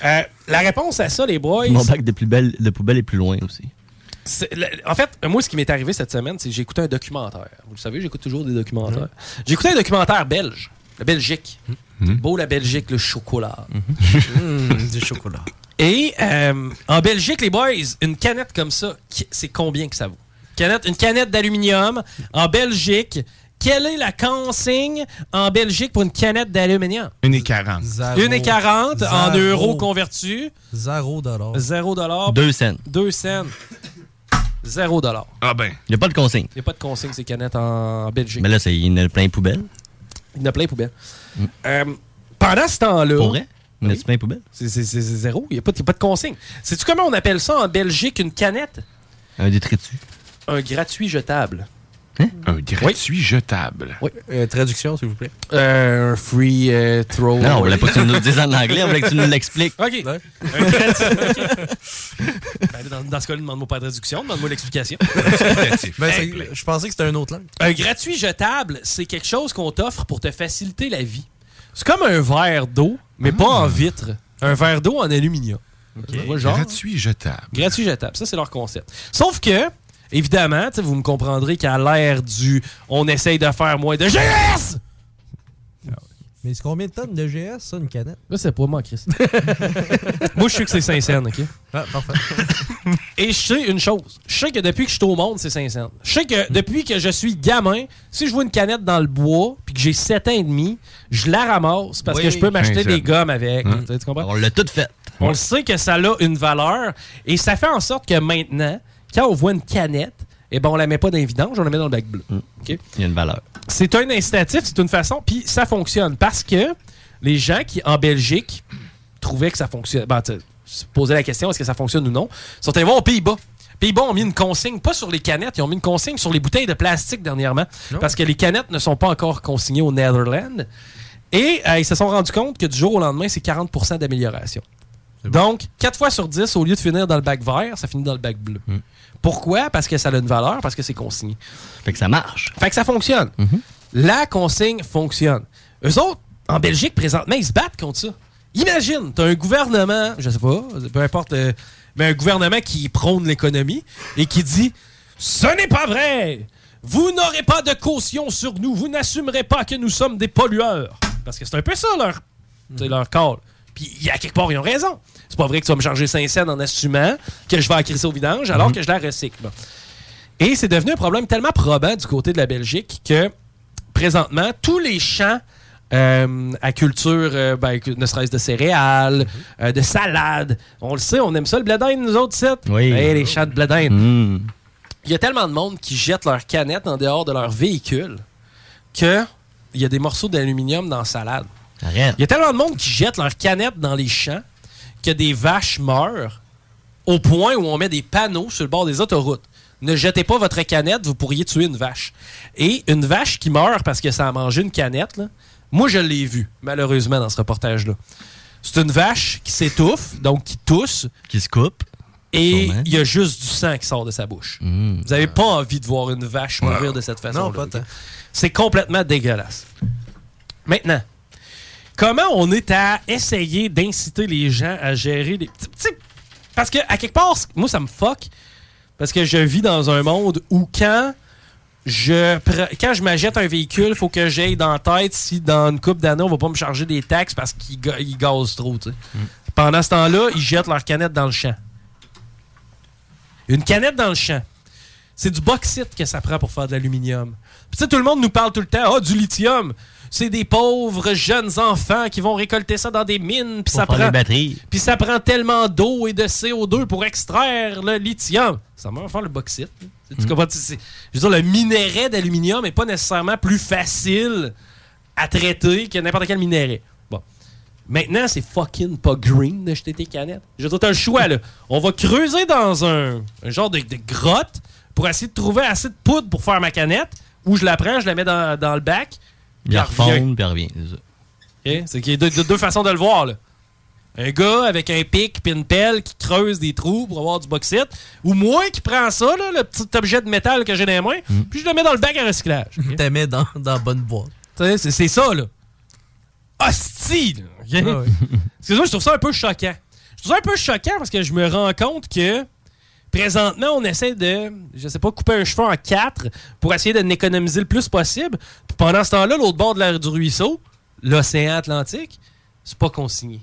Euh, la réponse à ça, les boys, Mon bac de, plus belle, de poubelle est plus loin aussi. En fait, moi, ce qui m'est arrivé cette semaine, c'est que j'ai écouté un documentaire. Vous le savez, j'écoute toujours des documentaires. J'ai écouté un documentaire belge, la Belgique. C'est beau, la Belgique, le chocolat. Mmh, du chocolat. Et euh, en Belgique, les boys, une canette comme ça, c'est combien que ça vaut? Canette, une canette d'aluminium en Belgique. Quelle est la consigne en Belgique pour une canette d'aluminium? Une et 40. Zéro. 1,40 en euros convertus. Zéro dollar. 0 dollar. 2 cents. 2 cents. 0 dollar. Ah ben. Il n'y a pas de consigne. Il n'y a pas de consigne, ces canettes en Belgique. Mais là, c'est- il y en a plein de poubelles. Il y en a plein de poubelles. Euh, pendant ce temps-là. Pour vrai? Il y en a Oui. plein de poubelles? C'est c'est- c'est zéro. Il n'y a, a pas de consigne. Sais-tu comment on appelle ça en Belgique une canette? Un détritus. Un gratuit jetable. Un gratuit jetable. Oui. Euh, traduction, s'il vous plaît. Euh, un free euh, throw. Non, on voulait pas que tu nous le dises en anglais, on voulait que tu nous l'expliques. OK. Un. Ben, dans, dans ce cas-là, demande-moi pas la traduction, demande-moi l'explication. Ben, c'est- je pensais que c'était une autre langue. Un gratuit jetable, c'est quelque chose qu'on t'offre pour te faciliter la vie. C'est comme un verre d'eau, mais pas en vitre. Un verre d'eau en aluminium. Genre? Gratuit jetable. Gratuit jetable. Ça, c'est leur concept. Sauf que, évidemment, vous me comprendrez qu'à l'ère du on essaye de faire moins de GS! Mais c'est combien de tonnes de GS, ça, une canette? Là, c'est pas moi, Chris. moi, je sais que c'est 5 cents, OK? Ah, parfait. Et je sais une chose. Je sais que depuis que je suis au monde, c'est 5 cents. Je sais que depuis que je suis gamin, si je vois une canette dans le bois puis que j'ai 7 ans et demi, je la ramasse parce Oui. que je peux m'acheter 15 cents. des gommes avec. Hum. Tu sais, tu comprends? On l'a tout fait. On le sait que ça a une valeur et ça fait en sorte que maintenant, quand on voit une canette, eh ben on la met pas dans les vidanges, on la met dans le bac bleu. OK? Il y a une valeur. C'est un incitatif, c'est une façon, puis ça fonctionne parce que les gens qui, en Belgique, trouvaient que ça fonctionne, ben, se posaient la question est-ce que ça fonctionne ou non, sont allés voir aux Pays-Bas. Pays-Bas ont mis une consigne, pas sur les canettes, ils ont mis une consigne sur les bouteilles de plastique dernièrement, parce que les canettes ne sont pas encore consignées au Netherlands. Et euh, ils se sont rendus compte que du jour au lendemain, c'est 40% d'amélioration. Donc, 4 fois sur 10, au lieu de finir dans le bac vert, ça finit dans le bac bleu. Pourquoi? Parce que ça a une valeur, parce que c'est consigné. Fait que ça marche. Fait que ça fonctionne. La consigne fonctionne. Eux autres, en Belgique, présentement, ils se battent contre ça. Imagine, t'as un gouvernement, je sais pas, peu importe, euh, mais un gouvernement qui prône l'économie et qui dit Ce n'est pas vrai! Vous n'aurez pas de caution sur nous, vous n'assumerez pas que nous sommes des pollueurs. Parce que c'est un peu ça leur, c'est leur call. Puis, il y a quelque part, ils ont raison. C'est pas vrai que tu vas me charger 5 cents en assumant que je vais la crisser au vidange alors que je la recycle. Et c'est devenu un problème tellement probant du côté de la Belgique que présentement, tous les champs euh, à culture, euh, ben, ne serait-ce de céréales, euh, de salades, on le sait, on aime ça le blé nous autres, ici. Oui. Hey, les champs de blé. Mmh. Il y a tellement de monde qui jette leurs canettes en dehors de leur véhicule que il y a des morceaux d'aluminium dans la salade. Arrête. Il y a tellement de monde qui jette leurs canettes dans les champs que des vaches meurent au point où on met des panneaux sur le bord des autoroutes. Ne jetez pas votre canette, vous pourriez tuer une vache. Et une vache qui meurt parce que ça a mangé une canette, là, moi je l'ai vu, malheureusement, dans ce reportage-là. C'est une vache qui s'étouffe, donc qui tousse. Qui se coupe. Et il y a juste du sang qui sort de sa bouche. Vous n'avez pas envie de voir une vache mourir de cette façon. Non, pas tant. C'est complètement dégueulasse. Maintenant, comment on est à essayer d'inciter les gens à gérer les. tu sais, Parce que, à quelque part, moi, ça me fuck. Parce que je vis dans un monde où quand je pre- quand je m'achète un véhicule, il faut que j'aille dans la tête si dans une coupe d'années, on va pas me charger des taxes parce qu'ils ga- ils gazent trop. sais. Pendant ce temps-là, ils jettent leur canette dans le champ. Une canette dans le champ. C'est du bauxite que ça prend pour faire de l'aluminium. Puis tu sais, tout le monde nous parle tout le temps, ah, du lithium. C'est des pauvres jeunes enfants qui vont récolter ça dans des mines. Puis ça prend. Puis ça prend tellement d'eau et de CO2 pour extraire le lithium. Ça va faire le bauxite. hein. Tu Mm. comprends? C'est- Je veux dire, le minerai d'aluminium n'est pas nécessairement plus facile à traiter que n'importe quel minerai. Bon. Maintenant, c'est fucking pas green de jeter tes canettes. Je veux dire, t'as le choix, là. On va creuser dans un, un genre de, de grotte pour essayer de trouver assez de poudre pour faire ma canette, ou je la prends, je la mets dans, dans le bac. Il elle revient. refonde, puis elle revient. c'est qu'il y a deux, deux- deux façons de le voir. Là. Un gars avec un pic et une pelle qui creuse des trous pour avoir du bauxite. Ou moi qui prends ça, là, le petit objet de métal que j'ai dans les mains, puis je le mets dans le bac à recyclage. Tu te mets dans, dans la bonne boîte. Tu sais, C'est c'est ça, là. Hostie! là, ok? Ah ouais. Excuse-moi, je trouve ça un peu choquant. Je trouve ça un peu choquant parce que je me rends compte que présentement, on essaie de, je sais pas, couper un cheveu en quatre pour essayer de n'économiser le plus possible. Puis pendant ce temps-là, l'autre bord de la, du ruisseau, l'océan Atlantique, c'est pas consigné.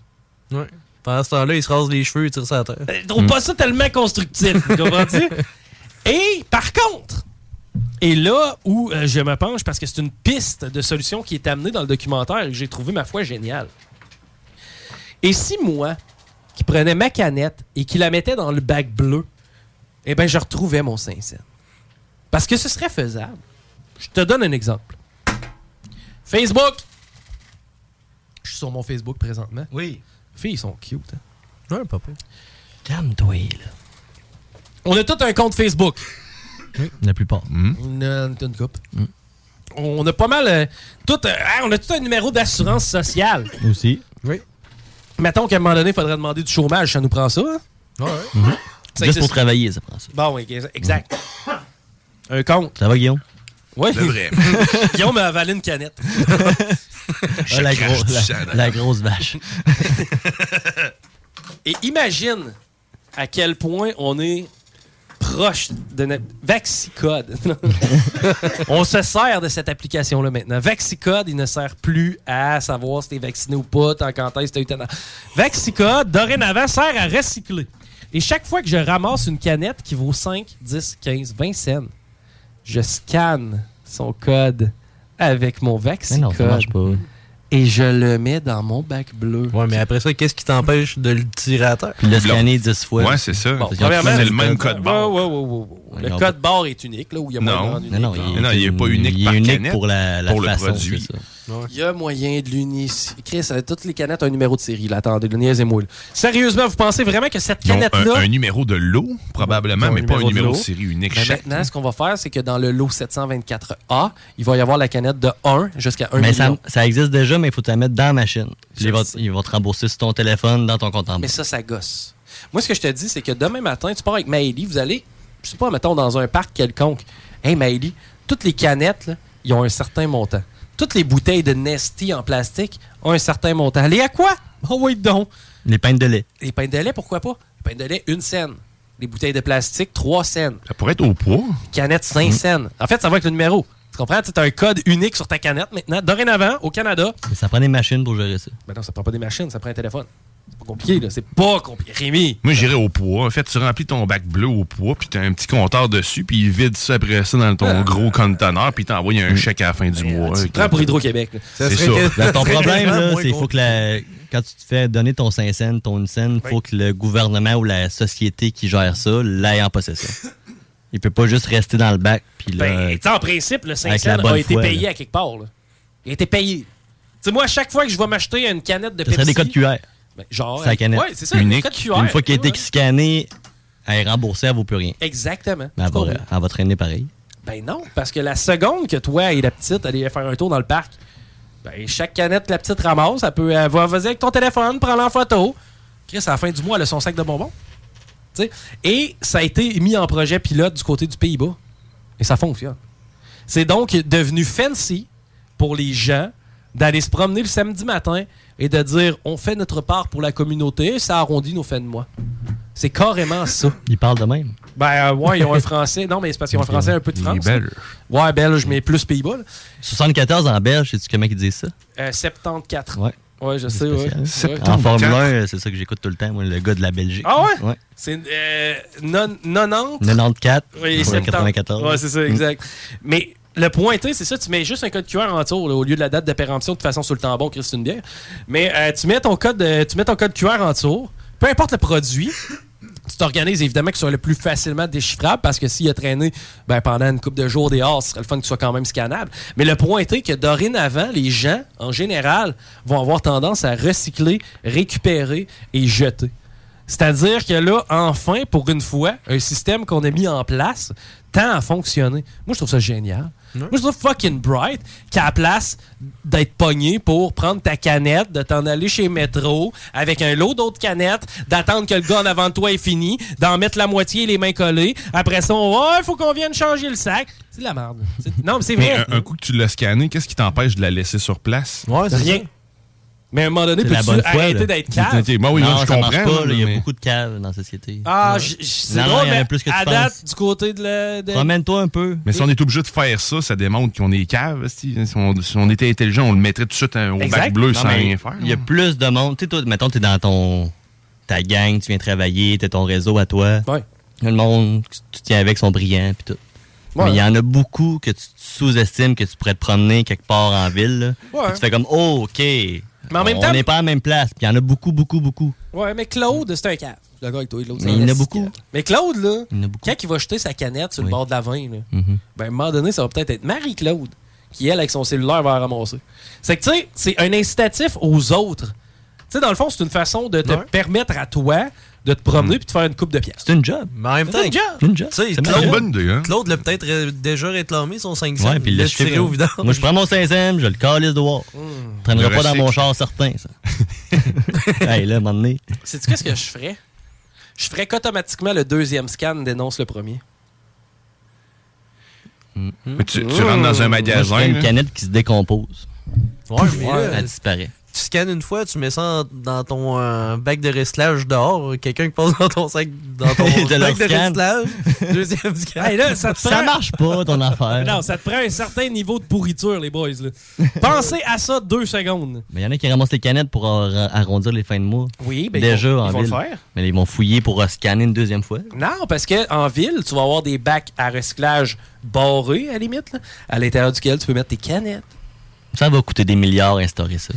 Ouais. Pendant ce temps-là, il se rase les cheveux et tire ça à terre. Je trouve pas ça tellement constructif. comprends-tu? Et par contre, et là où euh, je me penche, parce que c'est une piste de solution qui est amenée dans le documentaire et que j'ai trouvé, ma foi, géniale. Et si moi, qui prenais ma canette et qui la mettais dans le bac bleu, eh bien, je retrouvais mon 5 cents. Parce que ce serait faisable. Je te donne un exemple. Facebook. Je suis sur mon Facebook présentement. Oui. Les filles, ils sont cute. Hein? Ouais, papa. Calme-toi, là. On a tout un compte Facebook. La plupart. Une, une, une coupe. On a pas mal. euh, tout, euh, on a tout un numéro d'assurance sociale. Aussi. Oui. Mettons qu'à un moment donné, il faudrait demander du chômage, ça nous prend ça. hein? Ouais. Ça Juste pour travailler, ça prend ça. Bon, oui, exact. Un compte. Ça va, Guillaume? Oui. C'est vrai. Guillaume a avalé une canette. Ah, la, gros- la- la grosse vache. Et imagine à quel point on est proche de notre Vaxicode. on se sert de cette application-là maintenant. Vaxicode, il ne sert plus à savoir si t'es vacciné ou pas, tant quand est-ce que t'as eu ta- Vaxicode, dorénavant, sert à recycler. Et chaque fois que je ramasse une canette qui vaut 5, 10, 15, 20 cents, je scanne son code avec mon Mais Vaxicode. non, ça marche pas. Et je le mets dans mon bac bleu. Ouais, mais après ça, qu'est-ce qui t'empêche de le tirer à terre? Puis le scanner 10 fois. Ouais, c'est ça. Bon, Parce premièrement, c'est le même code barre. Ouais, ouais, ouais, ouais, ouais. Le code barre est unique, là, où il y a Non. moyen de Non, non, unique, il là. Mais non, il est pas unique il est par unique canette, pour la, la pour le façon, produit. Ça. Il y a moyen de l'unifier. Chris, euh, toutes les canettes ont un numéro de série. Là, attendez, le niaisez-moi. là. Sérieusement, vous pensez vraiment que cette canette-là. un, un numéro de lot, probablement, mais pas un numéro de série unique Ben, chaque. maintenant, ce qu'on va faire, c'est que dans le lot 724A, il va y avoir la canette de 1 jusqu'à 1 Mais ça, million. ça existe déjà, mais il faut te la mettre dans la machine. Ils vont, ils vont te rembourser sur ton téléphone, dans ton compte en Mais banque. ça, ça gosse. Moi, ce que je te dis, c'est que demain matin, tu pars avec Maëlie, vous allez, je sais pas, mettons, dans un parc quelconque. Hey, Maëlie, toutes les canettes, là, ils ont un certain montant. Toutes les bouteilles de Nesty en plastique ont un certain montant. Les à quoi? Oh oui, donc. Les pintes de lait. Les pintes de lait, pourquoi pas? Les pintes de lait, une scène. Les bouteilles de plastique, trois scènes. Ça pourrait être au poids. Canette, cinq scènes. En fait, ça va avec le numéro. Tu comprends? Tu as un code unique sur ta canette maintenant. Dorénavant, au Canada, Mais ça prend des machines pour gérer ça. ben non, ça prend pas des machines, ça prend un téléphone. C'est pas compliqué, là. C'est pas compliqué. Rémi, Moi, j'irais au poids. En fait, tu remplis ton bac bleu au poids, puis tu as un petit compteur dessus, puis il vide ça après ça dans ton Ah. gros conteneur, puis t'envoies un chèque à la fin du mois. tu prends pour Hydro-Québec. là. C'est ça. Ben, ton problème, là, c'est qu'il faut que la- quand tu te fais donner ton 5 cents, ton 1 cent, il faut que le gouvernement ou la société qui gère ça l'aille en possession. Il peut pas juste rester dans le bac. Puis là, Ben, tu sais, en principe, le 5 avec cents a été foi, payé là. à quelque part. là. Il a été payé. Tu sais, moi, à chaque fois que je vais m'acheter une canette de ça serait Pepsi... des codes QR. Ben, genre, canette. Ouais, c'est ça, Unique. Une fois qu'il a été ouais. scanné, elle est remboursée, elle vaut plus rien. Exactement. Mais elle va, elle va traîner pareil. Ben non, parce que la seconde que toi et la petite allez faire un tour dans le parc, ben chaque canette que la petite ramasse, elle peut elle va vas-y avec ton téléphone, prends-la en photo. Chris, à la fin du mois, elle a son sac de bonbons. Et ça a été mis en projet pilote du côté du Pays-Bas. Et ça fonctionne. C'est donc devenu fancy pour les gens d'aller se promener le samedi matin et de dire on fait notre part pour la communauté, ça arrondit nos fins de mois. C'est carrément ça. Il parle de même. Ben euh, ouais, ils ont un français. Non, mais c'est parce qu'ils ont un français un peu de Il est France. belge. Ouais, belge, mais plus Pays-Bas. là. 74 en belge, sais-tu comment ils disent ça? Euh, 74. Ouais. Ouais, je sais, ouais. En Formule 1, c'est ça que j'écoute tout le temps, moi, le gars de la Belgique. Ah ouais? Ouais. C'est euh, non- 90. 94 Oui, pour 70. le 94. Ouais, c'est ça, exact. Mais le pointé, c'est ça, tu mets juste un code QR en tour au lieu de la date de péremption. De toute façon, sur le tambon, Chris, c'est une bière. Mais euh, tu, mets ton code, euh, tu mets ton code QR en tour, peu importe le produit. Tu t'organises évidemment qu'il soit le plus facilement déchiffrable parce que s'il a traîné ben, pendant une couple de jours dehors, ce serait le fun qu'il soit quand même scannable. Mais le point est que dorénavant, les gens, en général, vont avoir tendance à recycler, récupérer et jeter. C'est-à-dire que là, enfin, pour une fois, un système qu'on a mis en place tend à fonctionner. Moi, je trouve ça génial. Moi, je trouve fucking bright qu'à la place d'être pogné pour prendre ta canette, de t'en aller chez Metro avec un lot d'autres canettes, d'attendre que le gars en avant de toi ait fini, d'en mettre la moitié les mains collées. Après ça, on va, il faut qu'on vienne changer le sac. C'est de la merde. Non, mais c'est Mais vrai. un, un coup que tu l'as scanné, qu'est-ce qui t'empêche de la laisser sur place? Ouais, Rien. Mais à un moment donné, peux-tu arrêter d'être cave? Moi, oui, moi, je comprends, pas. là, Il y a beaucoup de caves dans la société. Ah, Ouais. c'est drôle, mais plus que tu à penses. date, du côté de la... de- Promène-toi un peu. Mais si on est obligé de faire ça, ça démontre qu'on est cave. Si si on, si on était intelligent, on le mettrait tout de suite euh, au Exact. bac bleu Non, sans rien faire. Il y a plus de monde. Tu sais, toi, mettons, t'es dans ton ta gang, tu viens travailler, t'as ton réseau à toi. Ouais. Le monde que tu tiens avec sont brillants puis tout. Ouais. Mais il y en a beaucoup que tu sous-estimes que tu pourrais te promener quelque part en ville. là. Ouais. Tu fais comme, oh, OK. Mais en même on temps- n'est pas à la même place. Puis il y en a beaucoup, beaucoup, beaucoup. Ouais, mais Claude, c'est un cave. Je suis d'accord avec toi. Claude, Mais il y en a beaucoup. Mais Claude, là, Il y en a beaucoup. quand il va jeter sa canette sur le bord de la vin, là, Mhm. ben, à un moment donné, ça va peut-être être Marie-Claude qui, elle, avec son cellulaire, va la ramasser. C'est que, tu sais, c'est un incitatif aux autres. Tu sais, dans le fond, c'est une façon de te Ouais. permettre à toi de te promener puis de faire une coupe de pièces. C'est une job. Mais en même temps, C'est une job. C'est une bonne idée, hein? Claude l'a peut-être euh, déjà réclamé son 5 cents. Ouais, puis il il l'a l'a tiré au vidange. Moi, je prends mon 5 je le calisse dehors. Hmm. Je traînerai Le pas dans mon char certain, ça. hey, là, à un moment donné. Sais-tu qu'est-ce que je ferais? Je ferais qu'automatiquement le deuxième scan dénonce le premier. Mais tu, tu rentres dans un Moi, je magasin. une canette qui se décompose. Ouais, mais là, Elle disparaît. Tu scannes une fois, tu mets ça dans ton euh, bac de recyclage dehors. Quelqu'un qui passe dans ton sac, dans ton De bac de recyclage. Deuxième scan. Hey, là, ça te Ça prend- marche pas, ton affaire. Non, ça te prend un certain niveau de pourriture, les boys. Là. Pensez à ça deux secondes. Mais il y en a qui ramassent les canettes pour ar- arrondir les fins de mois. Oui, ben, Déjà ils vont, en ils vont ville. le faire. Mais ils vont fouiller pour euh, scanner une deuxième fois. Non, parce qu'en ville, tu vas avoir des bacs à recyclage barrés, à la limite, là, à l'intérieur duquel tu peux mettre tes canettes. Ça va coûter des milliards instaurer ça.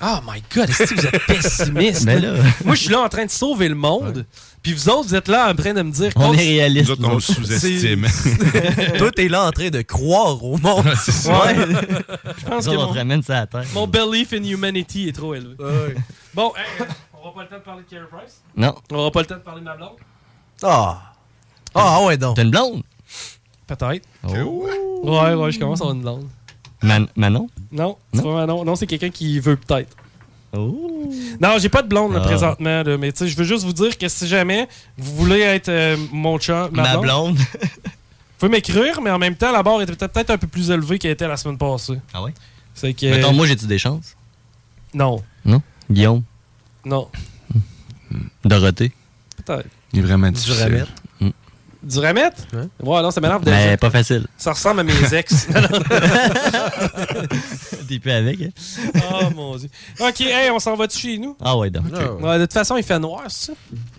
Oh my God, est-ce que vous êtes pessimiste? Là? Moi, je suis là en train de sauver le monde. Puis vous autres, vous êtes là en train de me dire... On qu'on- est réaliste. Nous autres, on sous-estime. Toi, t'es là en train de croire au monde. C'est ça. Ouais. Je pense Nous que mon, ramène ça à terre. mon belief in humanity est trop élevé. Bon, hey, on aura pas le temps de parler de Carey Price? Non. On aura pas le temps de parler de ma blonde? Ah. Ah, ouais, donc. T'as une blonde? Peut-être. Oh. Ouais, ouais, je commence à avoir une blonde. Man- Manon? Non, c'est pas Manon. Non, c'est quelqu'un qui veut peut-être. Oh. Non, j'ai pas de blonde là, Ah. présentement, là, mais tu sais, je veux juste vous dire que si jamais vous voulez être euh, mon chat, ma, Ma blonde, blonde? vous pouvez m'écrire, mais en même temps, la barre était peut-être un peu plus élevée qu'elle était la semaine passée. Ah ouais? C'est que. Mettons, moi, j'ai-tu des chances? Non, Non? Guillaume? non, Dorothée? peut-être. Il est vraiment difficile. Du remettre? Ouais, non, ça m'énerve déjà. Mais pas facile. Ça ressemble à mes ex. T'es plus avec, hein? oh mon dieu. Ok, hey, on s'en va-tu chez nous? Ah ouais, donc. Ouais, de toute façon, il fait noir, c'est ça?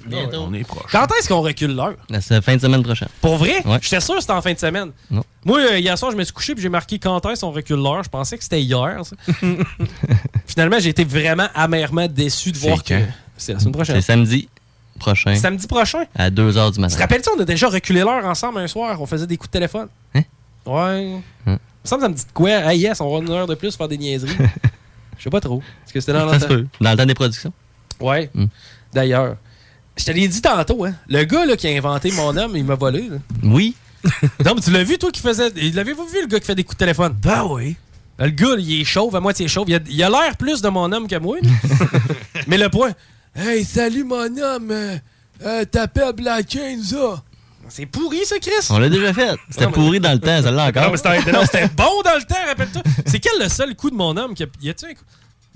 Bientôt. On est proche. Quand est-ce qu'on recule l'heure? La se- fin de semaine prochaine. Pour vrai? Ouais. J'étais sûr que c'était en fin de semaine. Non. Moi, euh, hier soir, je me suis couché puis j'ai marqué quand est-ce qu'on recule l'heure. Je pensais que c'était hier. ça. Finalement, j'ai été vraiment amèrement déçu de C'est voir que c'est la semaine prochaine. C'est samedi prochain. Samedi prochain? À 2h du Tu matin. te rappelles-tu, on a déjà reculé l'heure ensemble un soir? On faisait des coups de téléphone. Hein? Ouais. Hein? Ça me semble, ça me dit quoi? Ah yes, on va une heure de plus faire des niaiseries. Je sais pas trop. Est-ce que c'était dans Ça se longtemps? peut. Dans le temps des productions? Ouais. Hmm. D'ailleurs. Je te l'ai dit tantôt, hein. Le gars là, qui a inventé mon homme, il m'a volé. là. Oui. Non, mais tu l'as vu, toi, qui faisait. L'avez-vous vu, le gars qui fait des coups de téléphone? Ben oui. Le gars, il est chauve, à moitié chauve. Il a il a l'air plus de mon homme que moi. mais le point. Hey, salut mon homme. Euh, euh, T'appelles Black Chain, ça? C'est pourri, ça, Chris? On l'a déjà fait. C'était mais- pourri dans le temps, l'a encore. Non, mais c'était non, c'était bon dans le temps, rappelle-toi. C'est quel le seul coup de mon homme? qui a- Y a-tu un coup?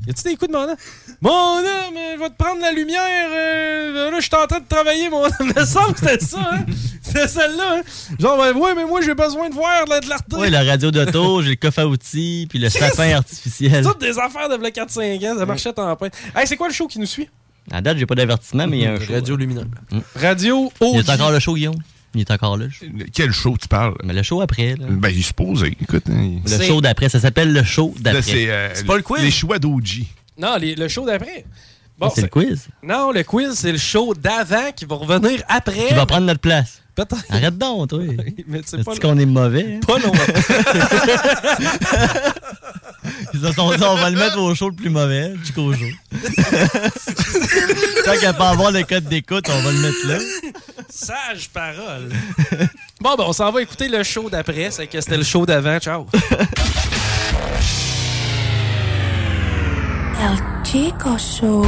Y a-tu des coups de mon homme? Mon homme, je vais te prendre la lumière. euh, là, je suis en train de travailler, mon homme. Il me semble que c'était ça, hein? C'était celle-là, hein? Genre, ben, ouais, mais moi, j'ai besoin de voir de la- de l'artiste. Oui, la radio d'auto, j'ai le coffre à outils, puis le sapin artificiel. Toutes des affaires de 4-5 ans, ça marchait en plein. Hey, c'est quoi le show qui nous suit? À date, j'ai pas d'avertissement, mais il y a un show. Radio Lumineux. Radio Il est encore le show, Guillaume? Il est encore là. Quel show tu parles? Mais le show après, là. Ben, il est supposé. Écoute, hein, il- Le show d'après, ça s'appelle le show Là, d'après. c'est euh, Les choix d'OG. Non, les- le show d'après. Ah, c'est le quiz. Non, le quiz, c'est le show d'avant qui va revenir après. Qui va prendre notre place. Peut-être. Arrête donc, toi. Mais c'est pas Est-ce qu'on est mauvais? hein? Pas non. Ils se sont dit, on va le mettre au show le plus mauvais, jusqu'au jour. Tant qu'à pas avoir le code d'écoute, on va le mettre là. Sage parole. bon, ben, on s'en va écouter le show d'après. C'est que c'était le show d'avant. Ciao. El Chico Show.